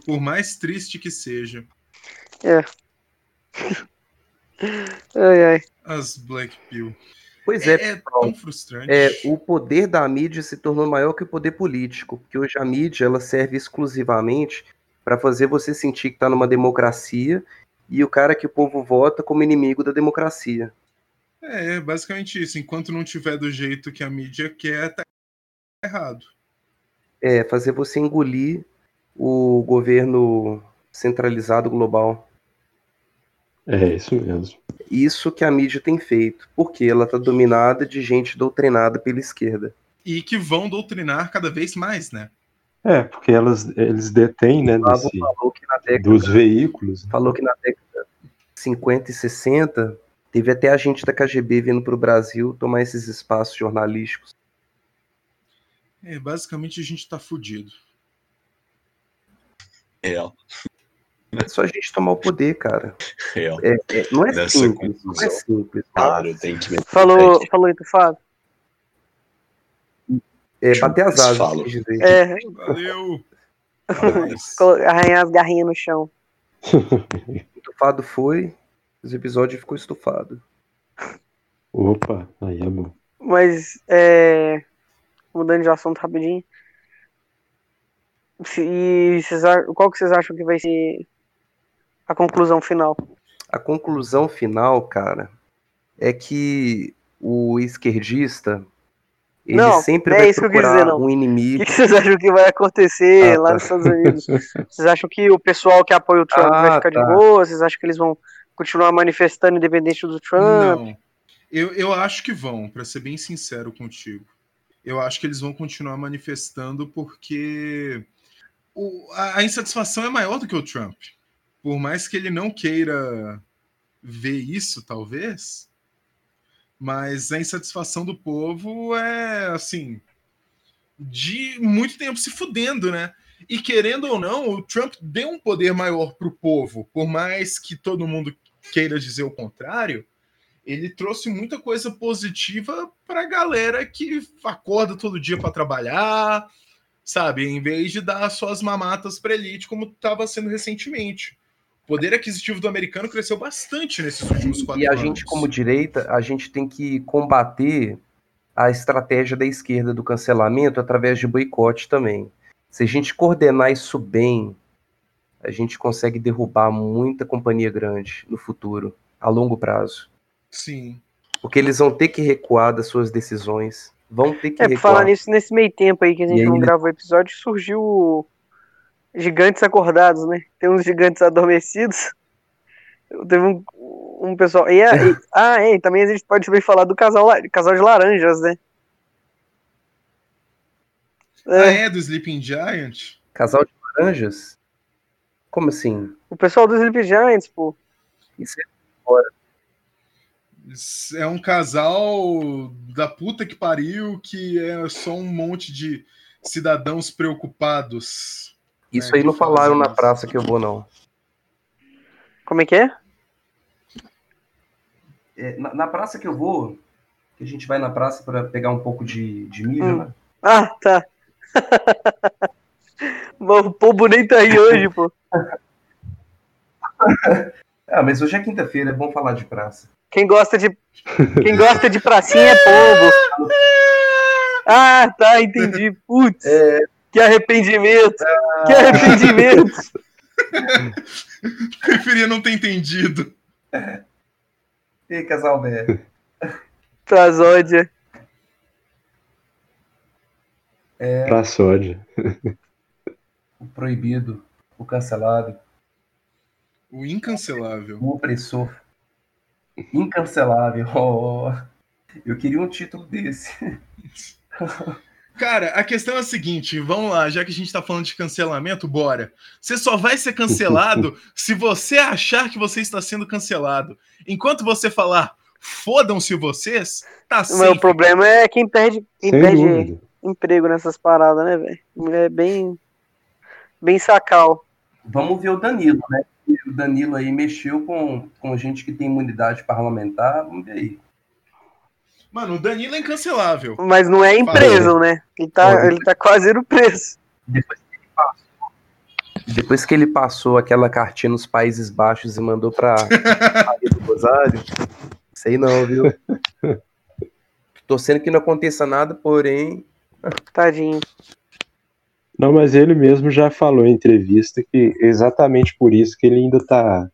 Por mais triste que seja. É. ai, ai. As Black Pill. Pois É, é, é tão frustrante. é, o poder da mídia se tornou maior que o poder político, porque hoje a mídia ela serve exclusivamente para fazer você sentir que está numa democracia e o cara que o povo vota como inimigo da democracia. É, basicamente isso. Enquanto não tiver do jeito que a mídia quer, tá errado. É fazer você engolir o governo centralizado global. É isso mesmo. Isso que a mídia tem feito, porque ela está dominada de gente doutrinada pela esquerda. E que vão doutrinar cada vez mais, né? É, porque elas, eles detêm, né, desse, falou que na década dos veículos. falou que na década de 50 e 60 teve até agente da KGB vindo para o Brasil tomar esses espaços jornalísticos. É, basicamente a gente tá fudido. Real, É só a gente tomar o poder, cara. real. É- é- não é simples, não é simples. Claro, tem que meter Falou, falou isso, Fábio? É bater as asas, Falo. É, Valeu! Arranhar as garrinhas no chão. Estufado foi, os episódios ficou estufado. Opa, aí é bom. Mas, é, mudando de assunto rapidinho. Se- E vocês qual que vocês acham que vai ser a conclusão final? A conclusão final, cara, é que o esquerdista ele Não, sempre não é vai isso que eu procurar dizer, não. um O inimigo. que que vocês acham que vai acontecer Ah, lá tá. nos Estados Unidos? Vocês acham que o pessoal que apoia o Trump vai Ah, ficar tá. de boa? Vocês acham que eles vão continuar manifestando independente do Trump? não. Eu, eu acho que vão, pra ser bem sincero contigo. Eu acho que eles vão continuar manifestando porque o- a, a insatisfação é maior do que o Trump. Por mais que ele não queira ver isso, talvez, mas a insatisfação do povo é assim. de muito tempo se fudendo, né? E querendo ou não, o Trump deu um poder maior para o povo, por mais que todo mundo queira dizer o contrário, ele trouxe muita coisa positiva para a galera que acorda todo dia para trabalhar, sabe? Em vez de dar suas mamatas para elite, como estava sendo recentemente. O poder aquisitivo do americano cresceu bastante nesses últimos quatro E a anos. gente, como direita, a gente tem que combater a estratégia da esquerda do cancelamento através de boicote também. Se a gente coordenar isso bem, a gente consegue derrubar muita companhia grande no futuro, a longo prazo. Sim. Porque eles vão ter que recuar das suas decisões. Vão ter que É, por recuar. falar nisso, nesse meio tempo aí que a gente E aí, não gravou o episódio, surgiu o Gigantes Acordados, né? Tem uns gigantes adormecidos. Teve um, um pessoal. E, a- e- ah, é, também a gente pode também falar do casal, casal de laranjas, né? Ah, É, é do Sleeping Giant? Casal de laranjas? Como assim? o pessoal dos Sleep Giants, pô. Isso é É um casal da puta que pariu que é só um monte de cidadãos preocupados. Isso É, aí não que falaram na praça que eu vou, não. Como é que é? É, na, na praça que eu vou, que a gente vai na praça para pegar um pouco de, de milho, Hum. né? Ah, tá. O povo nem tá aí hoje, pô. Ah, mas hoje é quinta-feira, é bom falar de praça. Quem gosta de. Quem gosta de pracinha é povo. Ah, tá, entendi. Putz, É, que arrependimento. Que arrependimento. Preferia não ter entendido. e casal velho. Trasódia. Pra sódia. O proibido, o cancelado, O incancelável. o opressor. Incancelável. Oh, eu queria um título desse. Cara, a questão é a seguinte, vamos lá, já que a gente tá falando de cancelamento, bora. Você só vai ser cancelado se você achar que você está sendo cancelado. Enquanto você falar, fodam-se vocês, tá Mas o safe. problema é quem perde, quem Sem perde dúvida. emprego nessas paradas, né, velho? É bem. Bem sacal. Vamos ver o Danilo, né? O Danilo aí mexeu com, com gente que tem imunidade parlamentar. Vamos ver aí. Mano, o Danilo é incancelável. Mas não é em preso, né? Ele tá, ele tá quase indo preso. Depois que ele passou, depois que ele passou aquela cartinha nos Países Baixos e mandou pra Maria do Rosário, sei não, viu? Torcendo que não aconteça nada, porém, Tadinho. Não, mas ele mesmo já falou em entrevista que é exatamente por isso que ele ainda tá,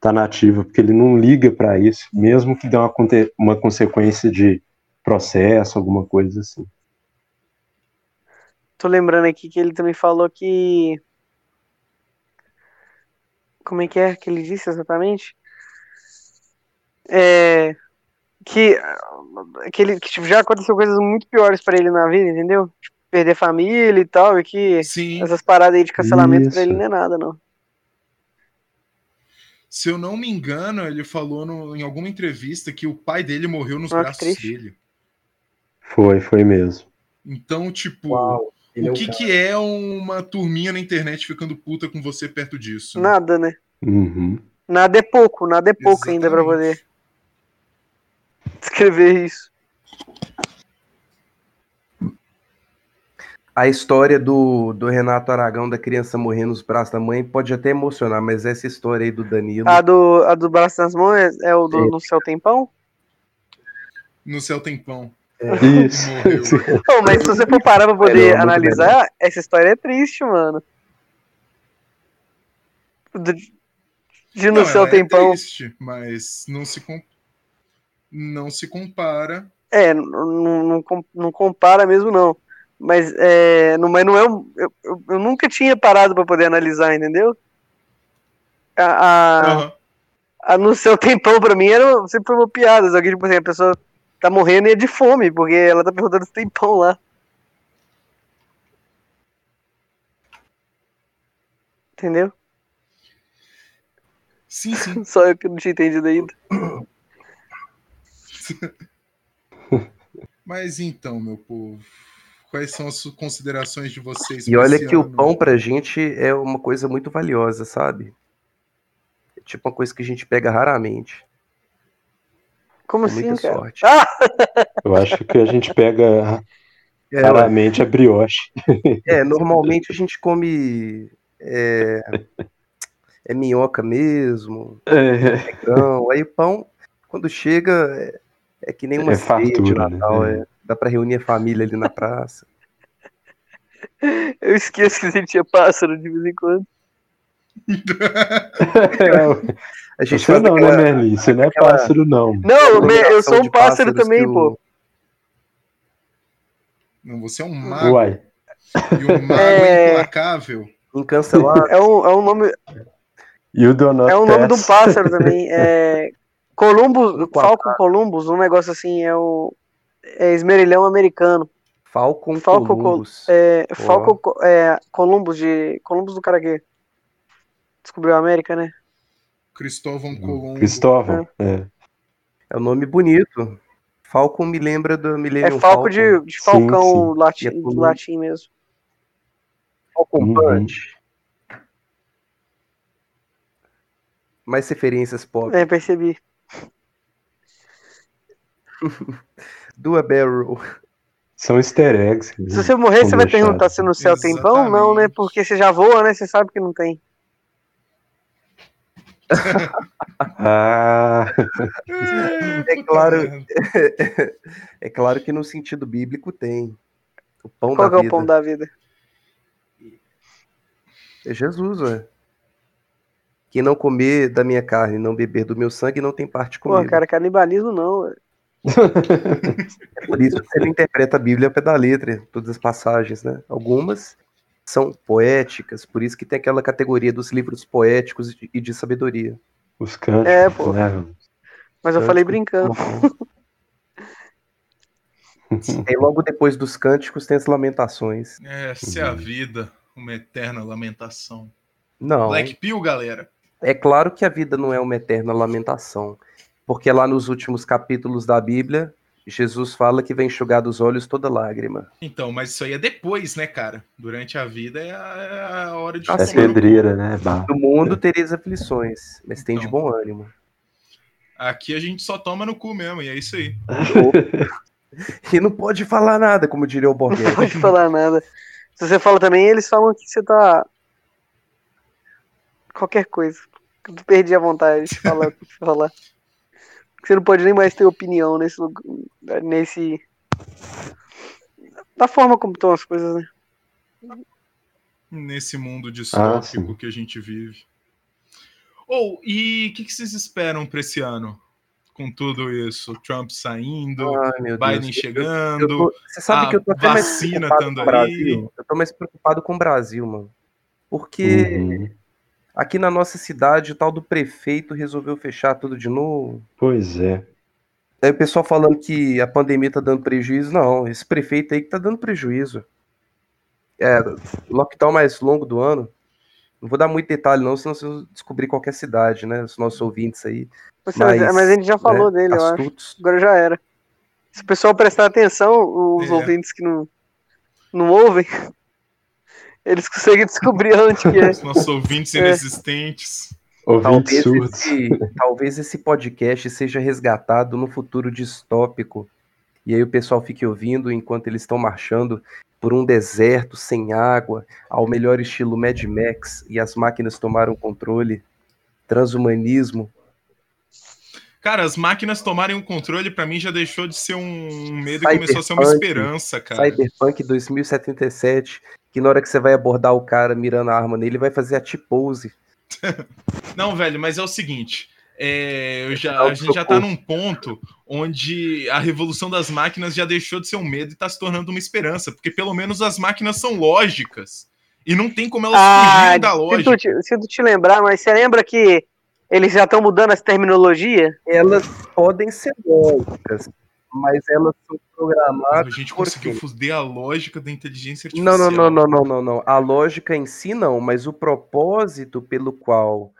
tá nativo, porque ele não liga pra isso, mesmo que dê uma, uma consequência de processo, alguma coisa assim. Tô lembrando aqui que ele também falou que. Como é que é que ele disse exatamente? É. Que, que, ele, que tipo, já aconteceu coisas muito piores pra ele na vida, entendeu? Tipo, perder família e tal, e que Sim, essas paradas aí de cancelamento pra ele não é nada, não. Se eu não me engano, ele falou no- em alguma entrevista que o pai dele morreu nos Ah, que braços triste. dele. Foi, foi mesmo. Então, tipo, uau, ele é o um que, que é uma turminha na internet ficando puta com você perto disso? Nada, né? Uhum. Nada é pouco, nada é pouco ainda pra Exatamente. poder escrever isso. A história do, do Renato Aragão, da criança morrer nos braços da mãe, pode até emocionar, mas essa história aí do Danilo. A do, a do braço nas mãos é, é o do É. No Céu Tempão? No céu tem pão. Isso. Não, mas se você for parar pra poder muito analisar, essa história é triste, mano. De No Não, Céu ela Tempão. É triste, mas não se, não se compara. É, não, não, não compara mesmo, não. Mas, é, não, mas não é. Eu, eu, eu nunca tinha parado pra poder analisar, entendeu? A, a, Aham. a No Céu Tempão, pra mim, era, sempre foi uma piada. Só que, tipo assim, a pessoa tá morrendo e é de fome, porque ela tá perguntando se tem pão lá. Entendeu? Sim, sim. Só eu que não tinha entendido ainda. Mas então, meu povo, Quais são as considerações de vocês? E olha que o ano? pão pra gente é uma coisa muito valiosa, sabe? É tipo uma coisa que a gente pega raramente. Como Com assim, muita cara? sorte. Ah! Eu acho que a gente pega É, raramente a brioche. é, normalmente a gente come é, é minhoca mesmo, É, aí o pão, quando chega, é, é que nem uma É ceia de fartura, Natal. né? é. Dá pra reunir a família ali na praça. Eu esqueço que a gente tinha pássaro de vez em quando. A gente Você não, aquela- né, Merlin? Você não é aquela- pássaro, não. Não, eu sou um pássaro também, o- pô. Não, você é um mago. Uai. E um mago É. implacável. Incancelável. É um, é um nome, E o Donald é um nome de um Tess. pássaro também. É Columbus, Um Falcon Columbus, um negócio assim, é o é esmerilhão americano. Falcon Falcon Columbus. É, Falcon Co- é, Columbus de Columbus do Caraguê. Descobriu a América, né? Cristóvão Colombo. Cristóvão. É. É um nome bonito. Falcon me lembra do É Millennium Falco de, de Falcão sim. latim, é latim mesmo. Falcon Uhum. Punch. Mais referências pop. É, percebi. Dua Barrel. São easter eggs. Se você morrer, você vai deixados. perguntar se no céu tem pão? Não, né? Porque você já voa, né? Você sabe que não tem. Ah, É claro, é claro que no sentido bíblico tem. O pão Qual que da é o vida. pão da vida? É Jesus, ué. Quem não comer da minha carne e não beber do meu sangue não tem parte Pô, comigo. cara, canibalismo não. ué. É por isso que ele interpreta a Bíblia ao pé da letra, todas as passagens, né? Algumas são poéticas, por isso que tem aquela categoria dos livros poéticos e de- e sabedoria. os cânticos, É, pô. né? Mas eu falei brincando. Aí logo depois dos cânticos tem as lamentações. Essa é a vida, uma eterna lamentação. Não, Black Pill, galera. é claro que a vida não é uma eterna lamentação, porque lá nos últimos capítulos da Bíblia, Jesus fala que vai enxugar dos olhos toda lágrima. Então, mas isso aí é depois, né, cara? Durante a vida é a, é a hora de É pedreira, né? Bah. No mundo tereis aflições, mas tem de Então. bom ânimo. Aqui a gente só toma no cu mesmo, e é isso aí. E não pode falar nada, como diria o Não Borghetti. pode falar nada. Se você fala também, eles falam que você tá. Qualquer coisa. Eu perdi a vontade de falar. de falar. Você não pode nem mais ter opinião nesse lugar. Nesse. Da forma como estão as coisas, né? Nesse mundo Ah, distópico sim. que a gente vive. Ou, e o que, que vocês esperam pra esse ano? Com tudo isso? Trump saindo, Biden Deus. chegando. Eu tô- você sabe a que eu tô até mais vacina preocupado tando com o aí. Brasil. Eu tô mais preocupado com o Brasil, mano. Porque Uhum. Aqui na nossa cidade, o tal do prefeito resolveu fechar tudo de novo. Pois é. Aí o pessoal falando que a pandemia tá dando prejuízo. Não, esse prefeito aí que tá dando prejuízo. É, lockdown mais longo do ano. Não vou dar muito detalhe, não, senão vocês vão descobrir qualquer cidade, né? Os nossos ouvintes aí. Você- Mas, mas, a gente já falou né, dele, eu acho. astutos. Agora já era. Se o pessoal prestar atenção, os É. ouvintes que não, não ouvem, eles conseguem descobrir onde que é. Os nossos ouvintes É. inexistentes. Ouvintes Talvez surdos. esse, talvez esse podcast seja resgatado no futuro distópico. E aí o pessoal fique ouvindo enquanto eles estão marchando por um deserto sem água, ao melhor estilo Mad Max, e as máquinas tomaram controle. Transhumanismo. Cara, as máquinas tomarem o controle, pra mim já deixou de ser um medo e começou a ser uma Cyberpunk. esperança, cara. Cyberpunk 2077, que na hora que você vai abordar o cara mirando a arma nele, ele vai fazer a T-pose. Não, velho, mas é o seguinte. é, eu já, a gente já tá num ponto onde a revolução das máquinas já deixou de ser um medo e tá se tornando uma esperança, porque pelo menos as máquinas são lógicas. E não tem como elas Ah, fugirem da sinto lógica. te, sinto te lembrar, mas você lembra que eles já estão mudando as terminologias? Elas podem ser lógicas, mas elas são A programadas. gente por conseguiu quê? fuder a lógica da inteligência artificial. Não, não, não, não, não, não, não. A lógica em si não, mas o propósito pelo qual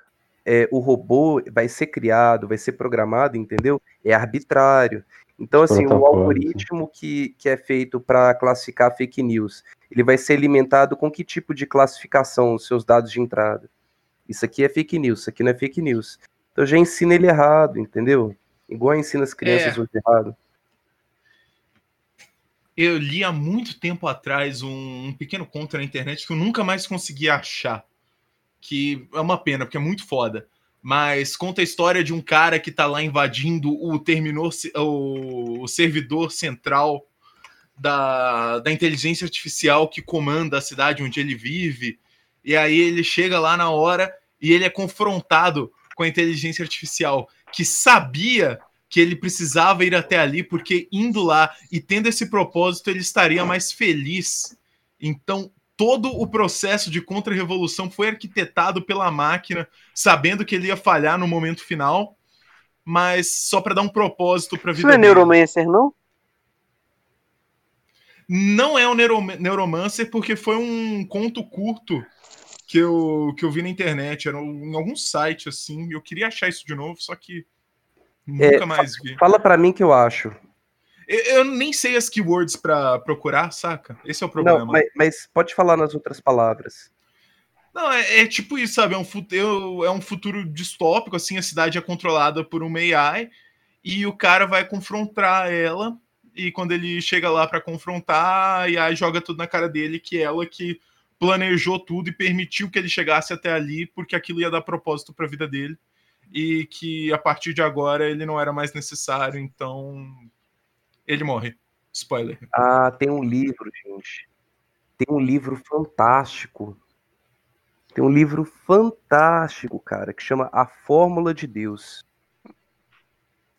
é, o robô vai ser criado, vai ser programado, entendeu? É arbitrário. Então, assim, o algoritmo que, que é feito para classificar fake news, ele vai ser alimentado com que tipo de classificação os seus dados de entrada? Isso aqui é fake news, isso aqui não é fake news. Então já ensina ele errado, entendeu? Igual ensina as crianças É. hoje errado. Eu li há muito tempo atrás um, um pequeno conto na internet que eu nunca mais consegui achar. Que é uma pena, porque é muito foda. Mas conta a história de um cara que tá lá invadindo o o, o servidor central da, da inteligência artificial que comanda a cidade onde ele vive. E aí ele chega lá na hora e ele é confrontado com a inteligência artificial, que sabia que ele precisava ir até ali, porque indo lá e tendo esse propósito, ele estaria mais feliz. Então, todo o processo de contra-revolução foi arquitetado pela máquina, sabendo que ele ia falhar no momento final, mas só para dar um propósito para a Isso vida não é. Neuromancer, não? Não é o Neuro Neuromancer, porque foi um conto curto que eu, que eu vi na internet, era em algum site assim. Eu queria achar isso de novo, só que nunca É, mais vi. Fala pra mim que eu acho. Eu, eu nem sei as keywords pra procurar, saca? Esse é o problema. Não, mas, mas pode falar nas outras palavras. Não, é, é tipo isso, sabe? É um, futuro, é um futuro distópico, assim, a cidade é controlada por uma AI e o cara vai confrontar ela e quando ele chega lá pra confrontar, a AI joga tudo na cara dele que ela que planejou tudo e permitiu que ele chegasse até ali porque aquilo ia dar propósito pra vida dele e que a partir de agora ele não era mais necessário, então ele morre. Spoiler. Ah, tem um livro, gente. Tem um livro fantástico. Tem um livro fantástico, cara, que chama A Fórmula de Deus.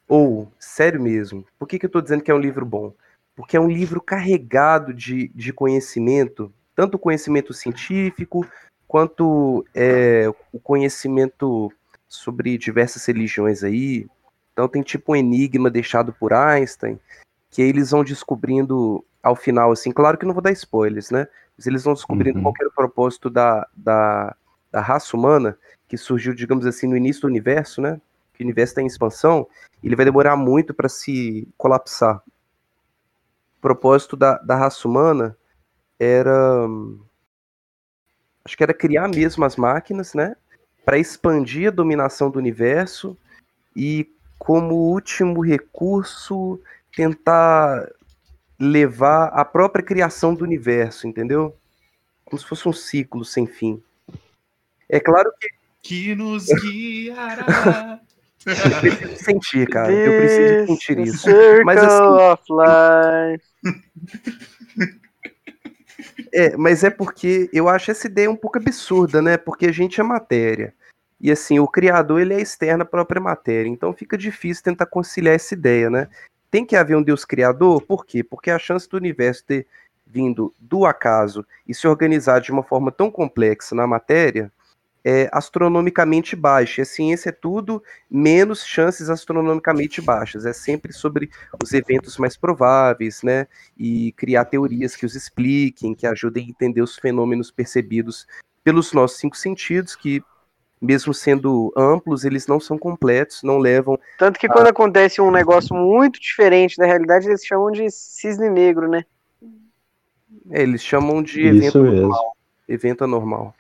Ou, sério mesmo, por que, que eu tô dizendo que é um livro bom? Porque é um livro carregado de, de conhecimento, tanto conhecimento científico, quanto é, o conhecimento sobre diversas religiões aí. Então tem tipo um enigma deixado por Einstein, que eles vão descobrindo ao final, assim, claro que não vou dar spoilers, né? Mas eles vão descobrindo Uhum. qual era o propósito da, da, da raça humana, que surgiu, digamos assim, no início do universo, né? Que o universo está em expansão, e ele vai demorar muito para se colapsar. O propósito da, da raça humana era. hum, Acho que era criar mesmo as máquinas, né? Para expandir a dominação do universo e, como último recurso, tentar levar a própria criação do universo, entendeu? Como se fosse um ciclo sem fim. É claro que Que nos guiará. eu preciso sentir, cara. Eu preciso sentir isso. Circle Mas, assim- of life. É, mas é porque eu acho essa ideia um pouco absurda, né? Porque a gente é matéria. E assim, o criador ele é externo à própria matéria. Então fica difícil tentar conciliar essa ideia, né? Tem que haver um Deus criador, por quê? Porque a chance do universo ter vindo do acaso e se organizar de uma forma tão complexa na matéria é astronomicamente baixa. A ciência é tudo menos chances astronomicamente baixas. É sempre sobre os eventos mais prováveis, né? E criar teorias que os expliquem, que ajudem a entender os fenômenos percebidos pelos nossos cinco sentidos, que mesmo sendo amplos, eles não são completos, não levam Tanto que quando acontece um negócio muito diferente da realidade, eles chamam de cisne negro, né? É, eles chamam de Isso evento mesmo. anormal. Evento anormal.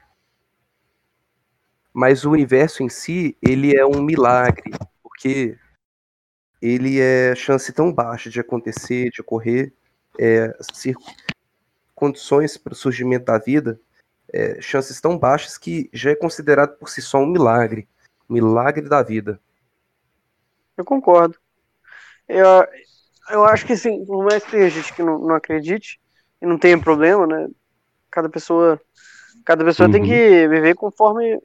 Mas o universo em si, ele é um milagre, porque ele é chance tão baixa de acontecer, de ocorrer, é, condições para o surgimento da vida, é, chances tão baixas que já é considerado por si só um milagre, milagre da vida. Eu concordo. Eu, eu acho que sim, por mais que tenha gente que não, não acredite, e não tenha problema, né? Cada pessoa, cada pessoa tem Uhum. que viver conforme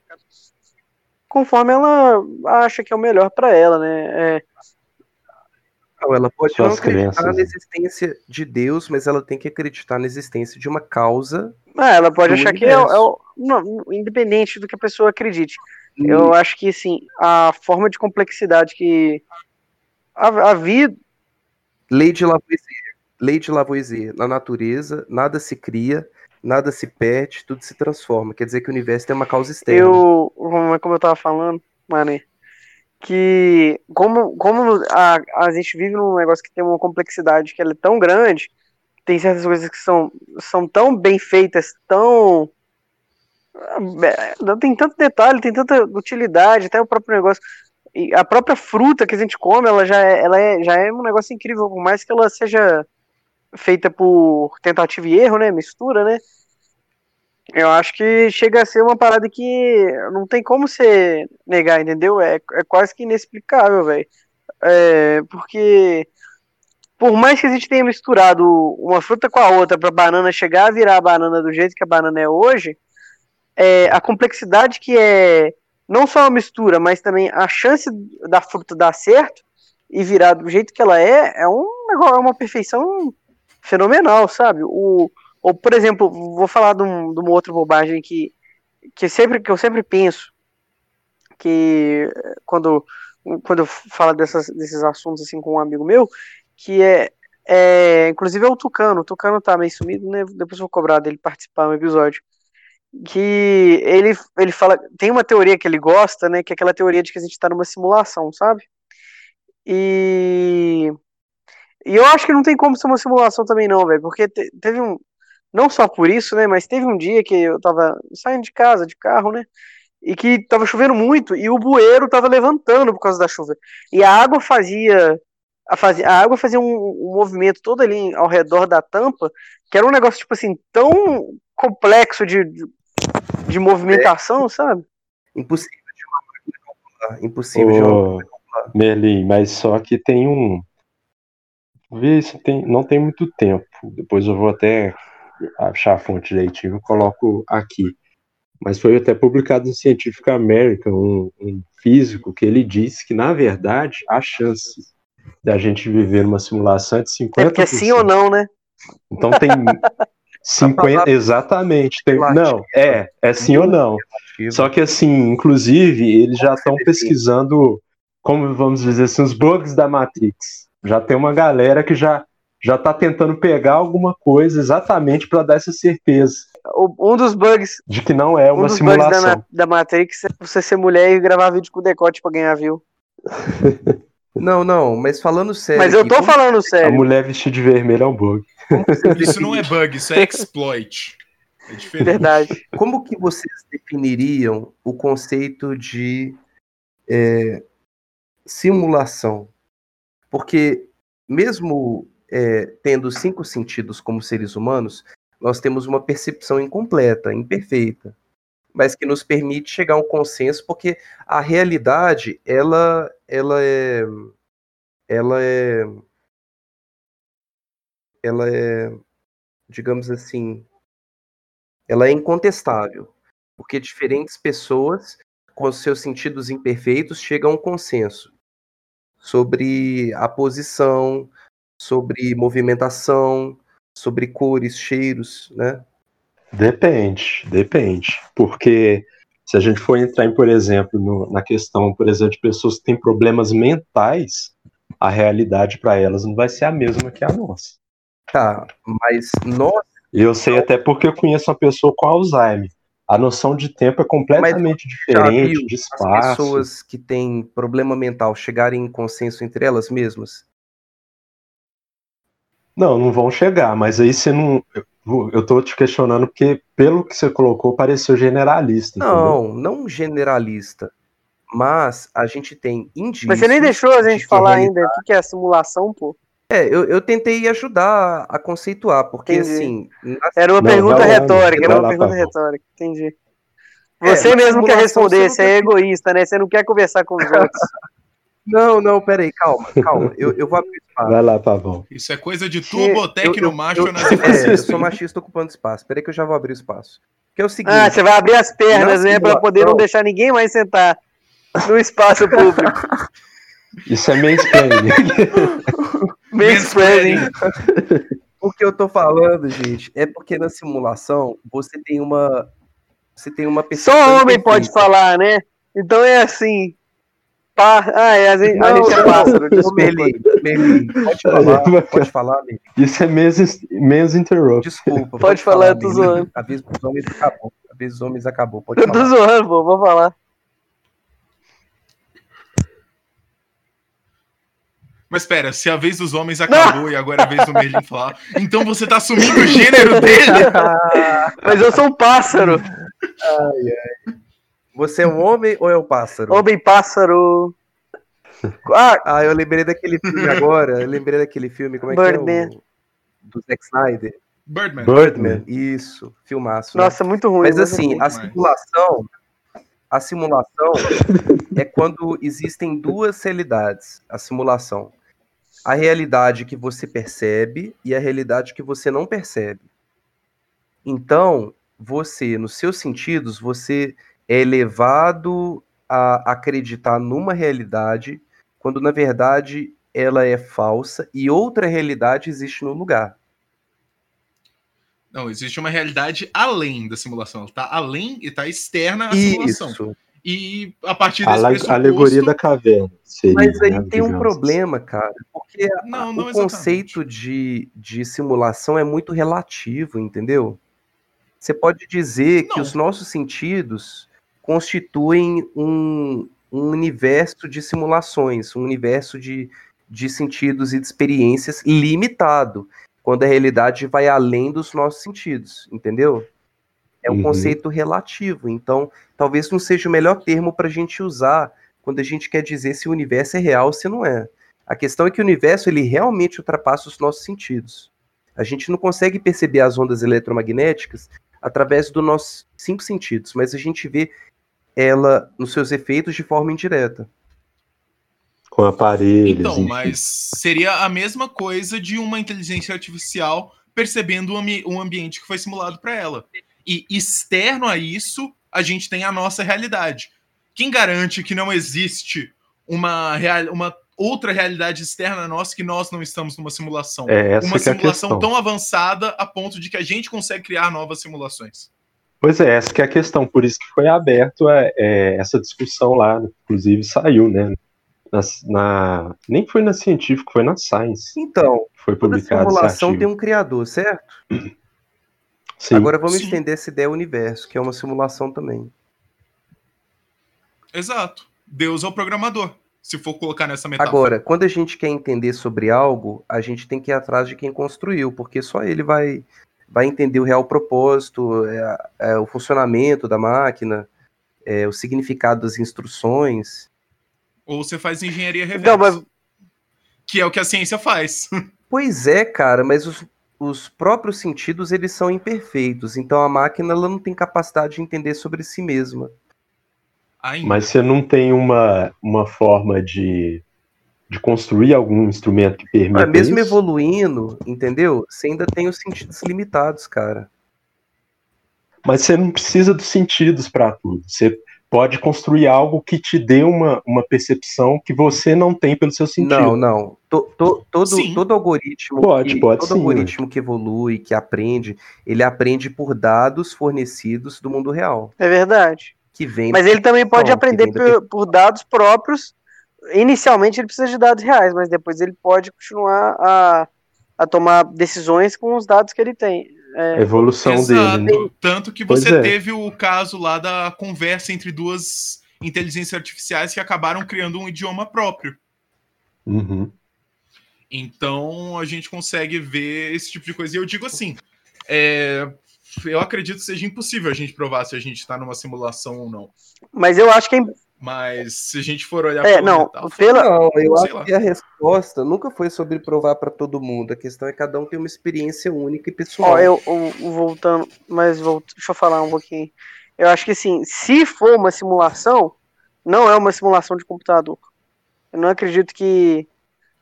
conforme ela acha que é o melhor para ela, né? É, Não, ela pode não acreditar crenças. na existência de Deus, mas ela tem que acreditar na existência de uma causa. ah, ela pode achar que é, é universo. o- não, independente do que a pessoa acredite. Eu acho que assim, a forma de complexidade que a, a vida Lei de Lavoisier. Lei de Lavoisier. Na natureza, nada se cria, nada se perde, tudo se transforma. Quer dizer que o universo tem uma causa externa. Eu, como como eu tava falando, Mané, que como, como a, a gente vive num negócio que tem uma complexidade que é tão grande, tem certas coisas que são, são tão bem feitas, tão. é, Tem tanto detalhe, tem tanta utilidade, até o próprio negócio. E a própria fruta que a gente come, ela já é, ela é, já é um negócio incrível, por mais que ela seja feita por tentativa e erro, né? Mistura, né? Eu acho que chega a ser uma parada que não tem como você negar, entendeu? É, é quase que inexplicável, velho. É, porque por mais que a gente tenha misturado uma fruta com a outra para banana chegar a virar a banana do jeito que a banana é hoje, é, a complexidade que é não só a mistura, mas também a chance da fruta dar certo e virar do jeito que ela é, é um é uma perfeição fenomenal, sabe? O, ou, por exemplo, vou falar de, um, de uma outra bobagem que, que, sempre, que eu sempre penso, que quando, quando eu falo dessas, desses assuntos assim com um amigo meu, que é, é inclusive é o Tucano, o Tucano tá meio sumido, né? Depois vou cobrar dele participar no episódio. Que ele, ele fala, tem uma teoria que ele gosta, né? Que é aquela teoria de que a gente tá numa simulação, sabe? E, e eu acho que não tem como ser uma simulação também, não, velho, porque te- teve um. Não só por isso, né? Mas teve um dia que eu tava saindo de casa, de carro, né? E que tava chovendo muito e o bueiro tava levantando por causa da chuva. E a água fazia. A, fazia, a água fazia um, um movimento todo ali ao redor da tampa, que era um negócio, tipo assim, tão complexo de, de, de movimentação, sabe? Impossível. Impossível de uma Merlin, mas só que tem um. Vê se tem. Não tem muito tempo. Depois eu vou até achar a fonte direitinho, eu coloco aqui. Mas foi até publicado no Scientific American, um, um físico, que ele disse que, na verdade, a chance da gente viver numa simulação é de 50%. É porque é sim ou não, né? Então tem 50, exatamente. Tem, não, é, é sim ou não. Só que assim, inclusive, eles já estão pesquisando, como vamos dizer assim, os bugs da Matrix. Já tem uma galera que já já está tentando pegar alguma coisa exatamente para dar essa certeza Um dos bugs, de que não é um uma dos bugs da, simulação. Ma- da Matrix é você ser mulher e gravar vídeo com decote pra ganhar view. Não, não, mas falando sério. Mas eu aqui, tô como- falando A sério. mulher vestida de vermelho é um bug. Isso não é bug, isso é exploit. É diferente. Verdade. Como que vocês definiriam o conceito de é, simulação? Porque mesmo é, tendo cinco sentidos como seres humanos, nós temos uma percepção incompleta, imperfeita, mas que nos permite chegar a um consenso, porque a realidade ela, ela é, ela é, ela é, digamos assim, ela é incontestável, porque diferentes pessoas, com seus sentidos imperfeitos, chegam a um consenso sobre a posição, sobre movimentação, sobre cores, cheiros, né? Depende, depende. Porque se a gente for entrar, em, por exemplo, no- na questão, por exemplo, de pessoas que têm problemas mentais, a realidade para elas não vai ser a mesma que a nossa. Tá, mas nós, eu sei até porque eu conheço uma pessoa com Alzheimer. A noção de tempo é completamente diferente, de as espaço. pessoas que têm problema mental chegarem em consenso entre elas mesmas? Não, não vão chegar, mas aí você não. Eu, tô te questionando porque, pelo que você colocou, pareceu generalista. entendeu? Não, não generalista, mas a gente tem indícios. Mas você nem deixou a de gente que falar realidade- ainda o que é simulação, pô. É, eu, eu tentei ajudar a conceituar, porque Entendi. assim, Era uma Não, pergunta lá, retórica, era uma lá, pergunta Pablo. retórica. Entendi. É, Você na mesmo quer responder, você não é egoísta, né? Você não quer conversar com os outros. Não, não, peraí, calma, calma. Eu, eu vou abrir espaço. Vai lá, Pavão. Isso é coisa de Que- turbo Eu- tecno eu- macho eu- nazifascista. É, eu sou machista ocupando espaço. Peraí que eu já vou abrir o espaço. Que é o seguinte. Ah, você vai abrir as pernas, Na né? Pra poder não deixar ninguém mais sentar no espaço público. Isso é mansplaining. Mansplaining. O que eu tô falando, gente, é porque na simulação você tem uma. Você tem uma percepção. Só homem pode falar, né? Então é assim. Pá... Ah, é, a gente, a Não, gente é não, pássaro, desculpa. Merlin, Merlin, pode falar, pode falar, Merlin. Isso é mens, mens interrupt. Desculpa. Pode falar, eu tô Merlin. zoando. A vez dos homens acabou. A vez dos homens acabou. Pode Eu tô falar. zoando, pô, vou falar. Mas espera, se a vez dos homens acabou e agora é a vez do Merlin falar, então você tá assumindo o gênero dele? Mas eu sou um pássaro. Você é um homem ou é um pássaro? Homem pássaro. Ah, Ah, eu lembrei daquele filme agora. Eu lembrei daquele filme, como é que Birdman. é? O... Do Zack Snyder. Birdman. Birdman. Isso, filmaço. né? nossa, muito ruim. Mas assim, ruim. a simulação, a simulação é quando existem duas realidades. A simulação, a realidade que você percebe e a realidade que você não percebe. Então, você, nos seus sentidos, você é levado a acreditar numa realidade quando na verdade ela é falsa e outra realidade existe no lugar. Não, existe uma realidade além da simulação. Ela tá além e tá externa à simulação. Isso. E a partir A desse la- pressuposto... alegoria da caverna. Seria, Mas aí né, tem um problema, cara, porque a- Não, o não conceito de, de simulação é muito relativo, entendeu? Você pode dizer que Não. os nossos sentidos constituem um, um universo de simulações, um universo de, de sentidos e de experiências limitado, quando a realidade vai além dos nossos sentidos, entendeu? É um Uhum. conceito relativo, então talvez não seja o melhor termo para a gente usar quando a gente quer dizer se o universo é real ou se não é. A questão é que o universo ele realmente ultrapassa os nossos sentidos. A gente não consegue perceber as ondas eletromagnéticas através dos nossos cinco sentidos, mas a gente vê ela nos seus efeitos de forma indireta. Com aparelhos. Então, enfim. mas seria a mesma coisa de uma inteligência artificial percebendo o ambi- um ambiente que foi simulado para ela. E externo a isso, a gente tem a nossa realidade. Quem garante que não existe uma, real- uma outra realidade externa a nós que nós não estamos numa simulação? É, essa uma que é a simulação questão. tão avançada a ponto de que a gente consegue criar novas simulações. Pois é, essa que é a questão. Por isso que foi aberto é, é, essa discussão lá. Inclusive saiu, né? Na, na- nem foi na científico, foi na Science. Então, Foi toda publicado esse simulação tem um criador, certo? Sim. Agora vamos Sim. estender essa ideia ao universo, que é uma simulação também. Exato. Deus é o programador, se for colocar nessa metáfora. Agora, quando a gente quer entender sobre algo, a gente tem que ir atrás de quem construiu, porque só ele vai, vai entender o real propósito, é, é, o funcionamento da máquina, é, o significado das instruções. Ou você faz engenharia reversa. Não, mas Que é o que a ciência faz. Pois é, cara, mas os, os próprios sentidos eles são imperfeitos, então a máquina ela não tem capacidade de entender sobre si mesma. Ainda. Mas você não tem uma, uma forma de, de construir algum instrumento que permita Mas mesmo isso? evoluindo, entendeu? Você ainda tem os sentidos limitados, cara. Mas você não precisa dos sentidos para tudo. Você pode construir algo que te dê uma, uma percepção que você não tem pelo seu sentido. Não, não. To- to- todo, Sim. todo algoritmo, Pode, que, pode todo sim, algoritmo que evolui, que aprende, ele aprende por dados fornecidos do mundo real, é verdade. que vem. Mas ele também pode aprender por, por dados próprios. Inicialmente ele precisa de dados reais, mas depois ele pode continuar a, a tomar decisões com os dados que ele tem. A evolução Exato. dele. Né? Tanto que Pois você é. teve o caso lá da conversa entre duas inteligências artificiais que acabaram criando um idioma próprio. Uhum. Então a gente consegue ver esse tipo de coisa. E eu digo assim: é, eu acredito que seja impossível a gente provar se a gente está numa simulação ou não. Mas eu acho que é, Mas se a gente for olhar é não, metáfora- pela, Não, eu Sei acho lá. que a resposta nunca foi sobre provar para todo mundo. A questão é que cada um tem uma experiência única e pessoal. Ó, eu, eu- voltando, mas volto, deixa eu falar um pouquinho. Eu acho que assim, se for uma simulação, não é uma simulação de computador. Eu não acredito que,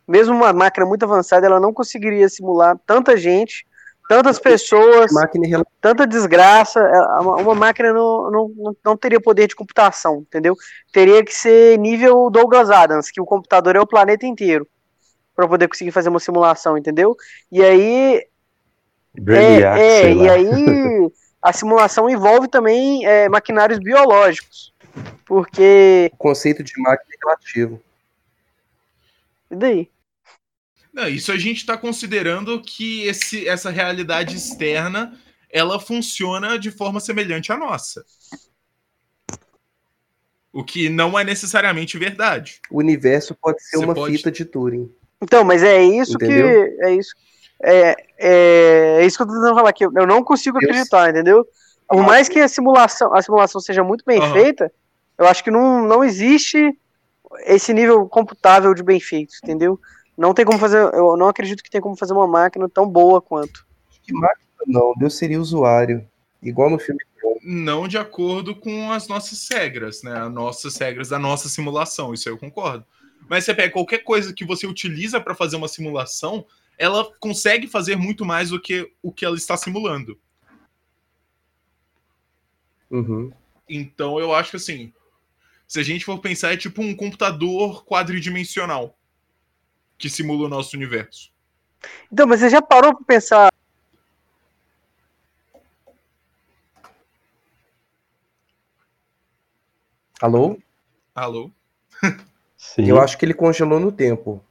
mesmo uma máquina muito avançada, ela não conseguiria simular tanta gente, tantas pessoas, Máquina tanta desgraça. é, Uma, máquina não, não, não- teria poder de computação, entendeu? Teria que ser nível Douglas Adams, que o computador é o planeta inteiro, para poder conseguir fazer uma simulação, entendeu? E aí Brainiac, é, é, e aí a simulação envolve também é, maquinários biológicos. Porque. o conceito de máquina é relativo. E daí? Não, isso a gente está considerando que esse, essa realidade externa ela funciona de forma semelhante à nossa. O que não é necessariamente verdade. O universo pode ser Você uma pode- fita de Turing. Então, mas é isso Entendeu? que. É isso. É, é, é isso que eu tô tentando falar aqui. Eu não consigo Eu- acreditar, entendeu? Por mais que a simulação, a simulação seja muito bem Aham. feita, eu acho que não, não existe esse nível computável de bem feito, entendeu? Não tem como fazer. Eu não acredito que tem como fazer uma máquina tão boa quanto. Que máquina não, Deus seria usuário. Igual no filme. Não de acordo com as nossas regras, né? As nossas regras da nossa simulação, isso aí eu concordo. Mas você pega qualquer coisa que você utiliza para fazer uma simulação, ela consegue fazer muito mais do que o que ela está simulando. Uhum. Então eu acho que assim, se a gente for pensar, é tipo um computador quadridimensional que simula o nosso universo. Então, mas você já parou pra pensar. Alô? Alô? Sim. Eu acho que ele congelou no tempo.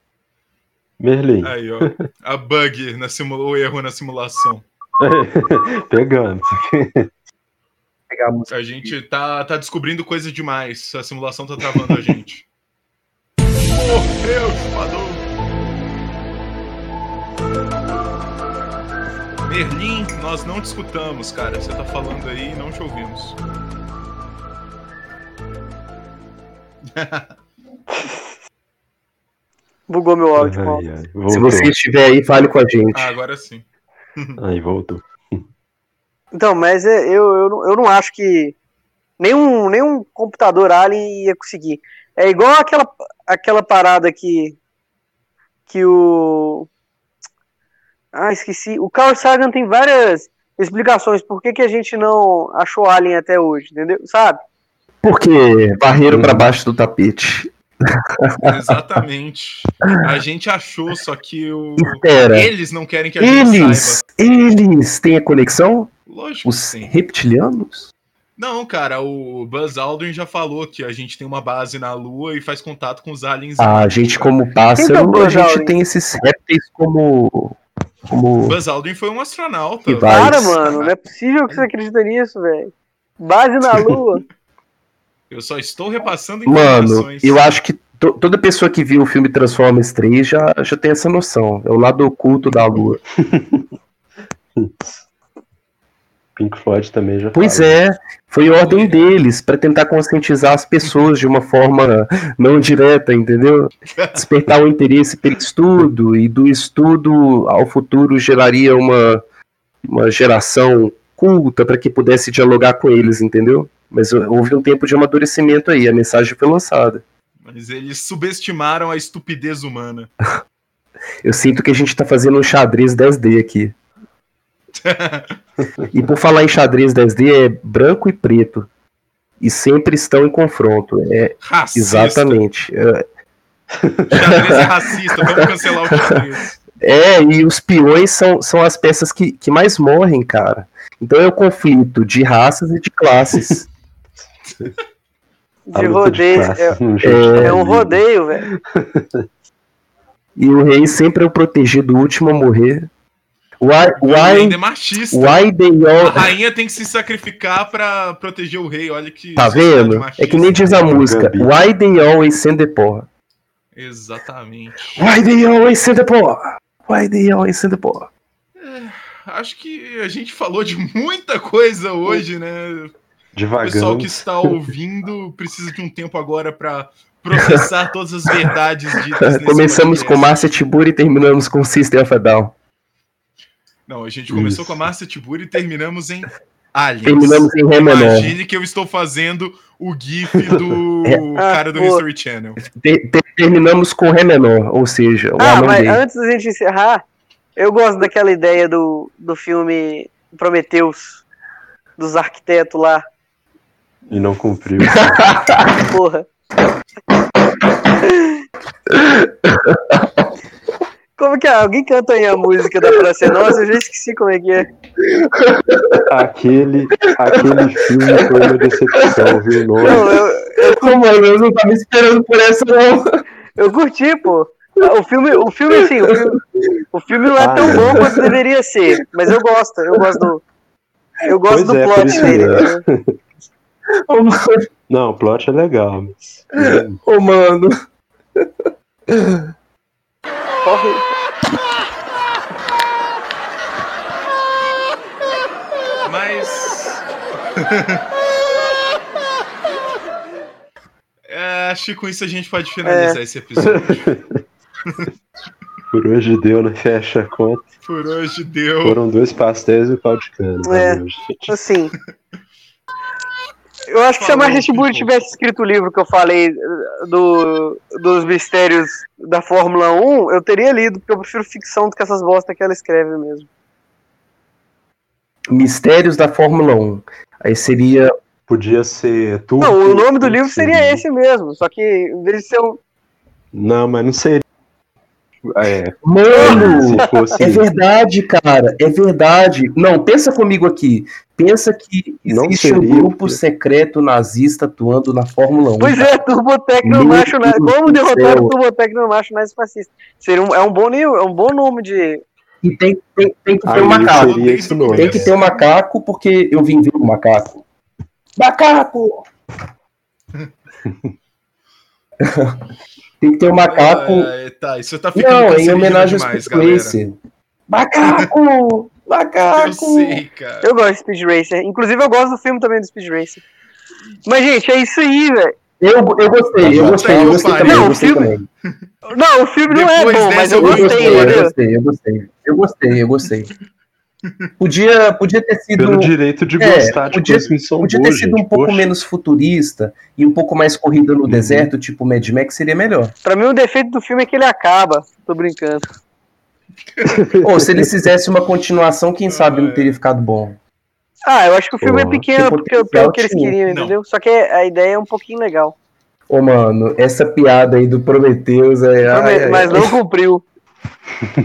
Merlin. Aí, ó. A bug na simula... o erro na simulação. Pegando. A gente tá, tá descobrindo coisa demais. A simulação tá travando a gente. Morreu, chupador! Merlin, nós não te escutamos, cara. Você tá falando aí e não te ouvimos. Bugou meu áudio. Ai, Paulo. ai, Se voltou. você estiver aí, fale com a gente. Ah, agora sim. Aí voltou. Então, mas é, eu, eu, não- eu não acho que nenhum, nenhum computador Alien ia conseguir. É igual aquela, aquela parada que, que o. Ah, esqueci. O Carl Sagan tem várias explicações por que, que a gente não achou Alien até hoje, entendeu? Sabe? Porque varreram pra baixo do tapete. Exatamente. A gente achou, só que o... Espera. eles não querem que a gente Eles, saiba. eles têm a conexão? Lógico Os sim. reptilianos? Não, cara, o Buzz Aldrin já falou que a gente tem uma base na Lua e faz contato com os aliens. Ah, a gente, como pássaro, a Buzz gente Aldrin? tem esses répteis como. Como Buzz Aldrin foi um astronauta. Rivais. Para, mano, não é possível que você acredita nisso, velho. Base na Lua. Eu só estou repassando Mano, eu acho que to- toda pessoa que viu o filme Transformers 3 já, já tem essa noção. É o lado oculto da Lua. Pink Floyd também já Pois falou. é, foi ordem deles pra tentar conscientizar as pessoas de uma forma não direta, entendeu? Despertar o interesse pelo estudo e do estudo ao futuro geraria uma, uma geração culta para que pudesse dialogar com eles, entendeu? Mas houve um tempo de amadurecimento aí, a mensagem foi lançada. Mas eles subestimaram a estupidez humana. Eu sinto que a gente tá fazendo um xadrez 10D aqui. e por falar em xadrez 10D, é branco e preto. E sempre estão em confronto. É, Racista. exatamente. É, Xadrez é racista, vamos cancelar o xadrez. É, e os peões são, são as peças que, que mais morrem, cara. Então é o conflito de raças e de classes. De de rodeio. classe É, de é um rodeio, velho. e o rei sempre é o protegido, o último a morrer. Why, O rei ainda é why, machista. why they A all. rainha tem que se sacrificar pra proteger o rei. Olha que. Tá vendo? machista. É que nem diz a música. Why they always send the poor? Exatamente. Why they always send the poor? Why they always send the poor? Acho que a gente falou de muita coisa hoje, né? O Devagando. pessoal que está ouvindo precisa de um tempo agora pra processar todas as verdades ditas nesse Começamos com. Márcia Tiburi e terminamos com System of a Down. Não, a gente começou Isso. com a Márcia Tiburi e terminamos em Aliens. Terminamos em Ré menor. Imagine que eu estou fazendo o GIF do Ah, cara do pô. History Channel. Te- te- terminamos com Ré menor, ou seja, o Ah, mas gay. antes da gente encerrar, eu gosto daquela ideia do, do filme Prometheus, dos arquitetos lá. E não cumpriu. Porra. Como que é? Alguém canta aí a música da Praça é Nossa? Eu já esqueci como é que é. aquele, aquele filme foi uma decepção, viu? Não, Não, eu, Ô, mano, eu não tava esperando por essa, não. eu curti, pô. O filme, o filme, assim, o filme, o filme não é tão Ah, bom quanto deveria ser, mas eu gosto, eu gosto do. Eu gosto Pois do é, plot dele. não, o plot é legal, mas. Ô, mano. Corre. Mas. É, acho que com isso a gente pode finalizar É. esse episódio. Por hoje deu, né? Fecha a conta. Por hoje deu. Foram dois pastéis e o pau de cana. É. Valeu, gente. Assim. Eu acho que se a Marcia Pipo. tivesse escrito o livro que eu falei do, dos mistérios da Fórmula 1, eu teria lido, porque eu prefiro ficção do que essas bostas que ela escreve mesmo. Mistérios da Fórmula 1. Aí seria. Podia ser tudo. Não, o nome do livro seria esse mesmo, só que em vez de ser um. Não, mas não seria. É, Mano! É verdade, cara. É verdade. Não, pensa comigo aqui. Pensa que Não existe um seria, grupo porque- secreto nazista atuando na Fórmula 1. Pois é, Turbotec no Meu macho na... Deus Como derrotar o Turbotec no macho nazifascista? Seria um, é um bom nível, é um bom nome de. E tem, tem, tem que ter Aí um macaco. seria esse nome. Tem que ter um macaco, porque eu vim ver o macaco. Macaco! tem que ter um macaco. Ah, tá, isso tá ficando Não, em homenagem ao Speed galera. Racer. Macaco! Macaco! Eu sei, cara. Eu gosto de Speed Racer. Inclusive, eu gosto do filme também do Speed Racer. Mas, gente, é isso aí, velho. Eu, eu gostei, eu gostei, eu gostei Não, também, eu o filme-. Não, o filme não é bom, mas eu gostei, eu gostei. Eu gostei, eu gostei. Podia, podia ter sido. Pelo direito de É, gostar de podia- coisas que não são Podia ter sido gente. um pouco Poxa. menos futurista e um pouco mais corrida no deserto, tipo Mad Max, seria melhor. Pra mim, o defeito do filme é que ele acaba. Tô brincando. Ou se eles fizessem uma continuação, quem sabe não teria ficado bom. Ah, eu acho que o filme Pô, é pequeno porque, pelo que eles queriam, Não. entendeu? Só que a ideia é um pouquinho legal. Ô, mano, essa piada aí do Prometheus é. ai, mas ai. não cumpriu.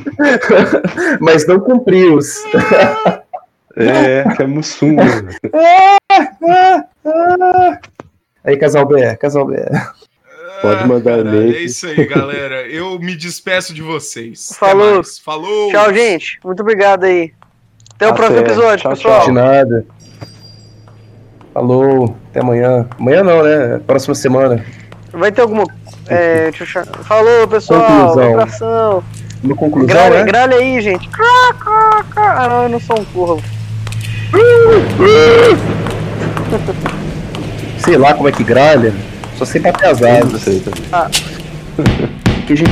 mas não cumpriu. É, que é Mussum. Aí, casal BR, casal BR. Pode mandar Caralho. É isso aí, galera. Eu me despeço de vocês. Falou. Falou. Tchau, gente. Muito obrigado aí. Até o Até. próximo episódio, Tchau, pessoal. De nada. Falou, até amanhã. Amanhã não, né? Próxima semana. Vai ter alguma. É, deixa eu. Falou, pessoal. Conclusão. Um abração. Uma conclusão, Gralha, né? gralha aí, gente. Ah, não, eu não sou um corvo. Sei lá como é que gralha. Só sei bater as asas. também. Que a gente